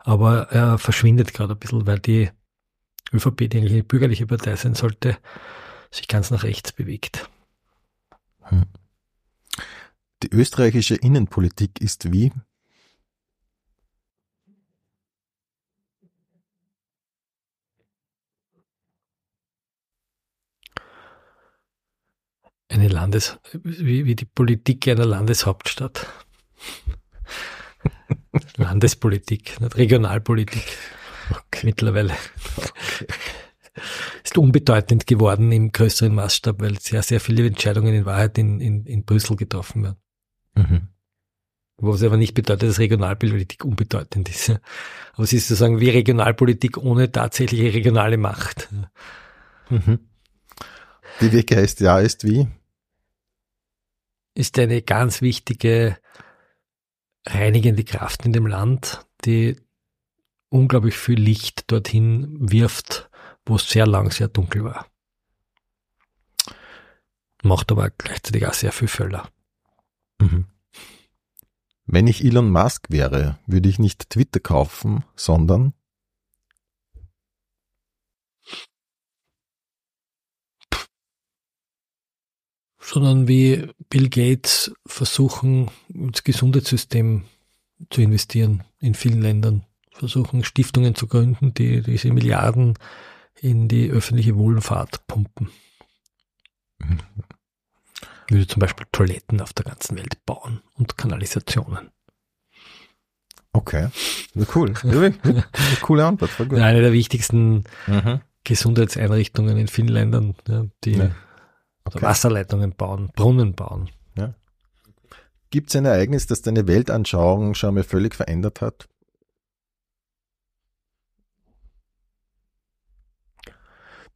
Aber er verschwindet gerade ein bisschen, weil die ÖVP, die eigentlich eine bürgerliche Partei sein sollte, sich ganz nach rechts bewegt. Hm. Die österreichische Innenpolitik ist wie? Eine Landes, wie, wie die Politik einer Landeshauptstadt. Landespolitik, nicht Regionalpolitik Okay. mittlerweile. Ist unbedeutend geworden im größeren Maßstab, weil sehr, sehr viele Entscheidungen in Wahrheit in, in, in Brüssel getroffen werden. Mhm. Was aber nicht bedeutet, dass Regionalpolitik unbedeutend ist. Aber es ist sozusagen wie Regionalpolitik ohne tatsächliche regionale Macht. Mhm. Die WKStA ist wie? Ist eine ganz wichtige reinigende Kraft in dem Land, die unglaublich viel Licht dorthin wirft, wo es sehr lang sehr dunkel war. Macht aber gleichzeitig auch sehr viel Völler. Mhm. Wenn ich Elon Musk wäre, würde ich nicht Twitter kaufen, sondern sondern wie Bill Gates versuchen, ins Gesundheitssystem zu investieren in vielen Ländern, versuchen Stiftungen zu gründen, die diese Milliarden in die öffentliche Wohlfahrt pumpen. Würde zum Beispiel Toiletten auf der ganzen Welt bauen und Kanalisationen. okay. Ja, cool. Ja, coole Antwort. Eine der wichtigsten Mhm. Gesundheitseinrichtungen in vielen Ländern, ja, die Ja. Okay. Wasserleitungen bauen, Brunnen bauen. Gibt es ein Ereignis, das deine Weltanschauung schon mal völlig verändert hat?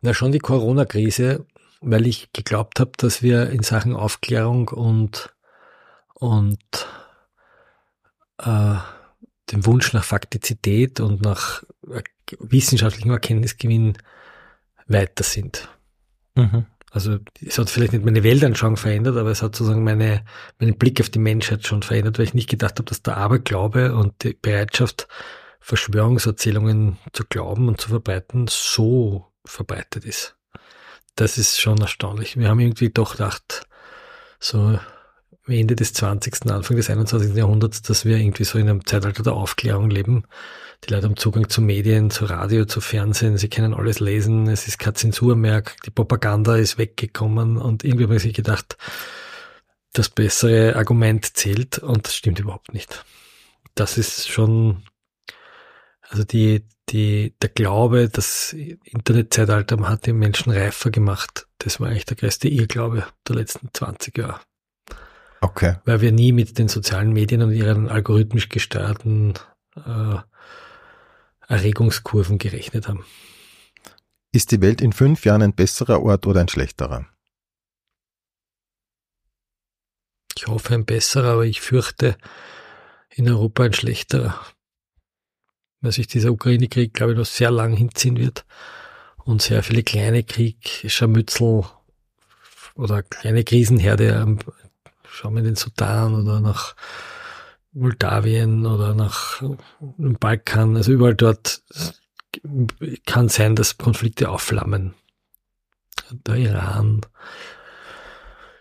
Na, schon die Corona-Krise, weil ich geglaubt habe, dass wir in Sachen Aufklärung und, und äh, dem Wunsch nach Faktizität und nach äh, wissenschaftlichem Erkenntnisgewinn weiter sind. Mhm. Also es hat vielleicht nicht meine Weltanschauung verändert, aber es hat sozusagen meine, meinen Blick auf die Menschheit schon verändert, weil ich nicht gedacht habe, dass der Aberglaube und die Bereitschaft, Verschwörungserzählungen zu glauben und zu verbreiten, so verbreitet ist. Das ist schon erstaunlich. Wir haben irgendwie doch gedacht, so Ende des 20., Anfang des 21. Jahrhunderts, dass wir irgendwie so in einem Zeitalter der Aufklärung leben. Die Leute haben Zugang zu Medien, zu Radio, zu Fernsehen, sie können alles lesen, es ist kein Zensur mehr, die Propaganda ist weggekommen und irgendwie habe ich sich gedacht, das bessere Argument zählt und das stimmt überhaupt nicht. Das ist schon, also die, die, der Glaube, das Internetzeitalter hat die Menschen reifer gemacht, das war eigentlich der größte Irrglaube der letzten 20 Jahre Okay. weil wir nie mit den sozialen Medien und ihren algorithmisch gesteuerten äh, Erregungskurven gerechnet haben. Ist die Welt in fünf Jahren ein besserer Ort oder ein schlechterer? Ich hoffe ein besserer, aber ich fürchte in Europa ein schlechterer. Weil sich dieser Ukraine-Krieg, glaube ich, noch sehr lang hinziehen wird und sehr viele kleine Krieg, Scharmützel oder kleine Krisenherde, ähm, schauen wir in den Sudan oder nach Moldawien oder nach dem Balkan, also überall dort kann sein, dass Konflikte aufflammen. Der Iran.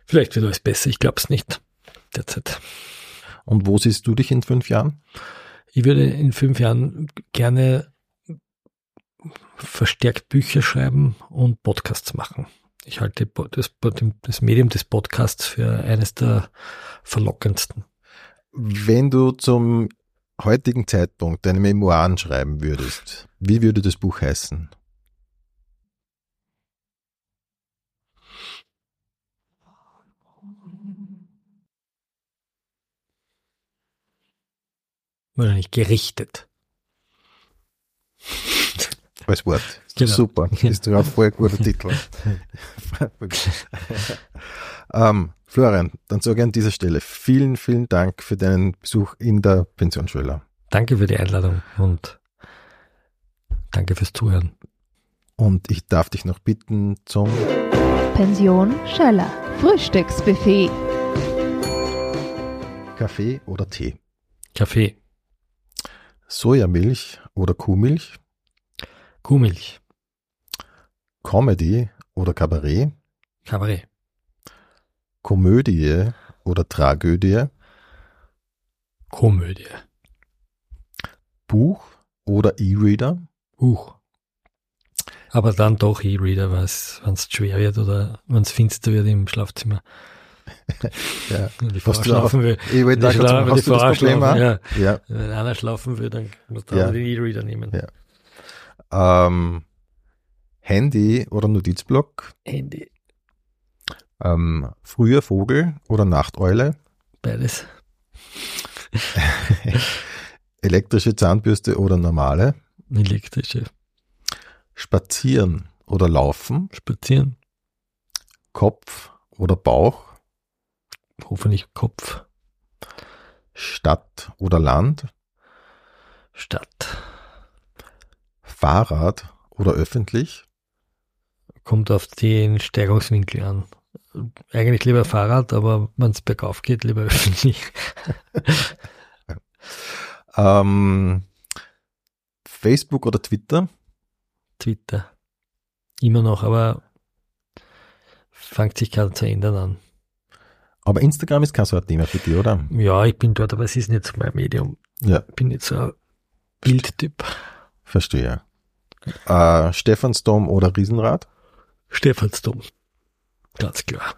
Vielleicht wird alles besser, ich glaube es nicht derzeit. Und wo siehst du dich in fünf Jahren? Ich würde in fünf Jahren gerne verstärkt Bücher schreiben und Podcasts machen. Ich halte das, das Medium des Podcasts für eines der verlockendsten. Wenn du zum heutigen Zeitpunkt deine Memoiren schreiben würdest, wie würde das Buch heißen? Wahrscheinlich gerichtet. Als Wort. Genau. Super. Ist doch ein voll guter Titel. ähm, Florian, dann sage ich an dieser Stelle vielen, vielen Dank für deinen Besuch in der Pensionsschule. Danke für die Einladung und danke fürs Zuhören. Und ich darf dich noch bitten zum Pension Schöller. Frühstücksbuffet. Kaffee oder Tee. Kaffee, Sojamilch oder Kuhmilch. Kuhmilch, Comedy oder Kabarett. Kabarett, Komödie oder Tragödie. Komödie, Buch oder E-Reader. Buch. Aber dann doch E-Reader, wenn es schwer wird oder wenn es finster wird im Schlafzimmer. ja. Wenn die Frau schlafen will. Ich wollte da die, gerade Schla sagen, wenn die Frau Problem schlafen, ja. Ja. Wenn einer schlafen will, dann muss der Ja. den E-Reader nehmen. Ja. Ähm, Handy oder Notizblock? Handy, Ähm, früher Vogel oder Nachteule? beides. Elektrische Zahnbürste oder normale? Elektrische. Spazieren oder laufen? Spazieren, Kopf oder Bauch? Hoffentlich Kopf, Stadt oder Land? Stadt. Fahrrad oder öffentlich? Kommt auf den Steigungswinkel an. Eigentlich lieber Fahrrad, aber wenn es bergauf geht, lieber öffentlich. Ähm, Facebook oder Twitter? Twitter. Immer noch, aber fängt sich gerade zu ändern an. Aber Instagram ist kein so ein Thema für dich, oder? Ja, ich bin dort, aber es ist nicht so mein Medium. Ja, Ich bin nicht so ein Bildtyp. verstehe. Äh, Stephansdom oder Riesenrad? Stephansdom. Ganz klar.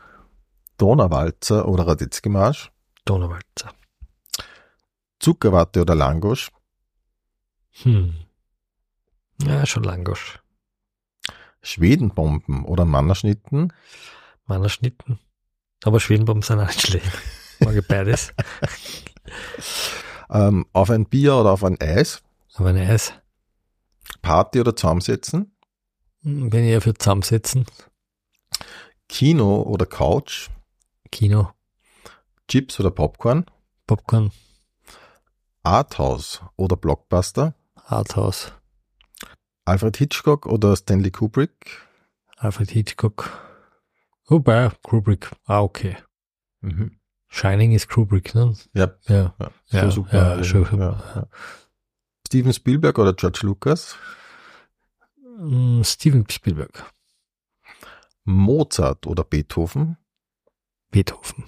Donauwalzer oder Radetzky-Marsch? Donauwalzer. Zuckerwatte oder Langosch? Hm. Ja, schon Langosch. Schwedenbomben oder Mannerschnitten? Meiner Schnitten. Aber Schwedenbomben sind auch nicht schlecht. Mag beides. Ähm, auf ein Bier oder auf ein Eis? Aber ein Eis. Party oder zusammensetzen? Hm, Bin ich eher für zusammensetzen. Kino oder Couch? Kino. Chips oder Popcorn? Popcorn. Arthouse oder Blockbuster? Arthouse. Alfred Hitchcock oder Stanley Kubrick? Alfred Hitchcock. Wobei, Kubrick. Ah, okay. Shining ist Kubrick, ne? Ja, Ja. ja, Ja, so super. ja, schon super. Ja, ja. Steven Spielberg oder George Lucas? Hm, Steven Spielberg. Mozart oder Beethoven? Beethoven.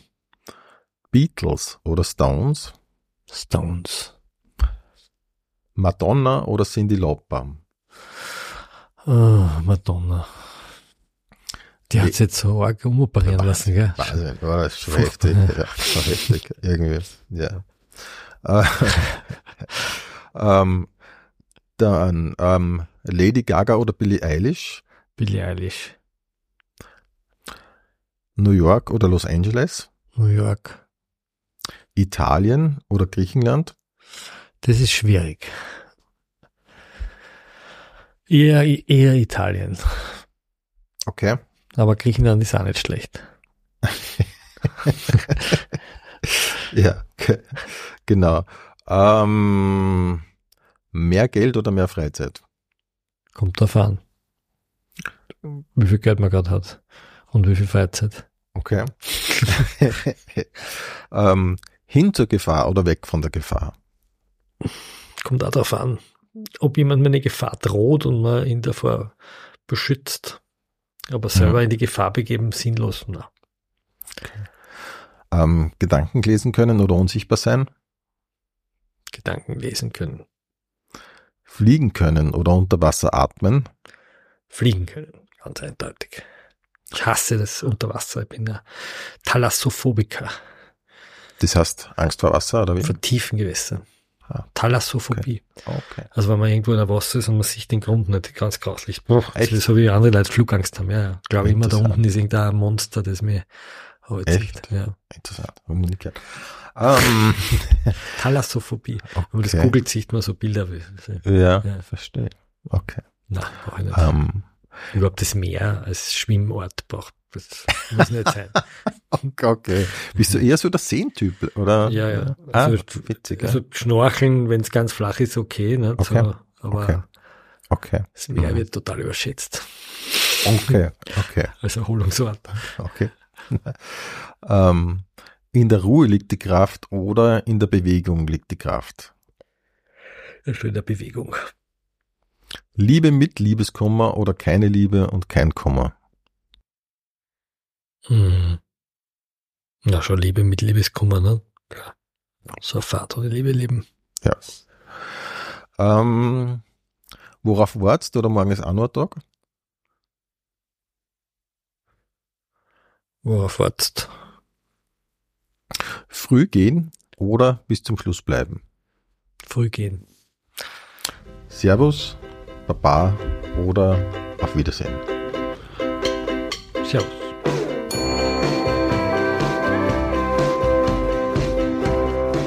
Beatles oder Stones? Stones. Madonna oder Cindy Lauper? Ah, Madonna. Die hat jetzt so arg umoperieren lassen, gell? Wahnsinn, war das schon heftig. ja. Ja, schon heftig, irgendwie. Ja. Äh, ähm, dann ähm, Lady Gaga oder Billie Eilish? Billie Eilish. New York oder Los Angeles? New York. Italien oder Griechenland? Das ist schwierig. Eher, eher Italien. Okay. Aber Griechenland ist auch nicht schlecht. Ja, ge- genau. Ähm, mehr Geld oder mehr Freizeit? Kommt drauf an. Wie viel Geld man gerade hat. Und wie viel Freizeit. Okay. ähm, hin zur Gefahr oder weg von der Gefahr? Kommt auch darauf an, ob jemand mir eine Gefahr droht und man ihn davor beschützt. Aber selber Mhm. in die Gefahr begeben, sinnlos. Na. Ähm, Gedanken lesen können oder unsichtbar sein? Gedanken lesen können. Fliegen können oder unter Wasser atmen? Fliegen können. Ganz eindeutig. Ich hasse das Unterwasser. Ich bin ein Thalassophobiker. Das heißt Angst vor Wasser oder wie? Von tiefen Gewässern. Ah. Thalassophobie. Okay. Also wenn man irgendwo in der Wasser ist und man sieht den Grund nicht, ganz grauslich. Das Echt? ist so wie andere Leute Flugangst haben. Ja, ja. Ich glaube immer, da unten ist irgendein Monster, das mir halt Echt? sieht. Ja. Interessant. Ich. Ähm, Thalassophobie. Wenn man das okay. googelt, sieht man so Bilder. Wie, Ja, Ja. verstehe. Okay. nein, brauche ich nicht. Ähm, Überhaupt das Meer als Schwimmort braucht. Das muss nicht sein. okay, okay. Bist du eher so der Seentyp, oder? Ja, ja. Ah, Also, witzig. Ja. Also Schnorcheln, wenn es ganz flach ist, okay. Okay. So, aber Okay. Okay. das Meer Mhm. wird total überschätzt Okay, okay, als Erholungsort. okay. ähm, in der Ruhe liegt die Kraft oder in der Bewegung liegt die Kraft? In der Bewegung. Liebe mit Liebeskummer oder keine Liebe und kein Kummer? Mhm. Na, schon Liebe mit Liebeskummer, ne? So eine Fahrt ohne Liebe leben. Ja. Ähm, worauf wartest du oder morgen ist auch Tag? Worauf wartest Früh gehen oder bis zum Schluss bleiben? Früh gehen. Servus, Baba oder auf Wiedersehen? Servus.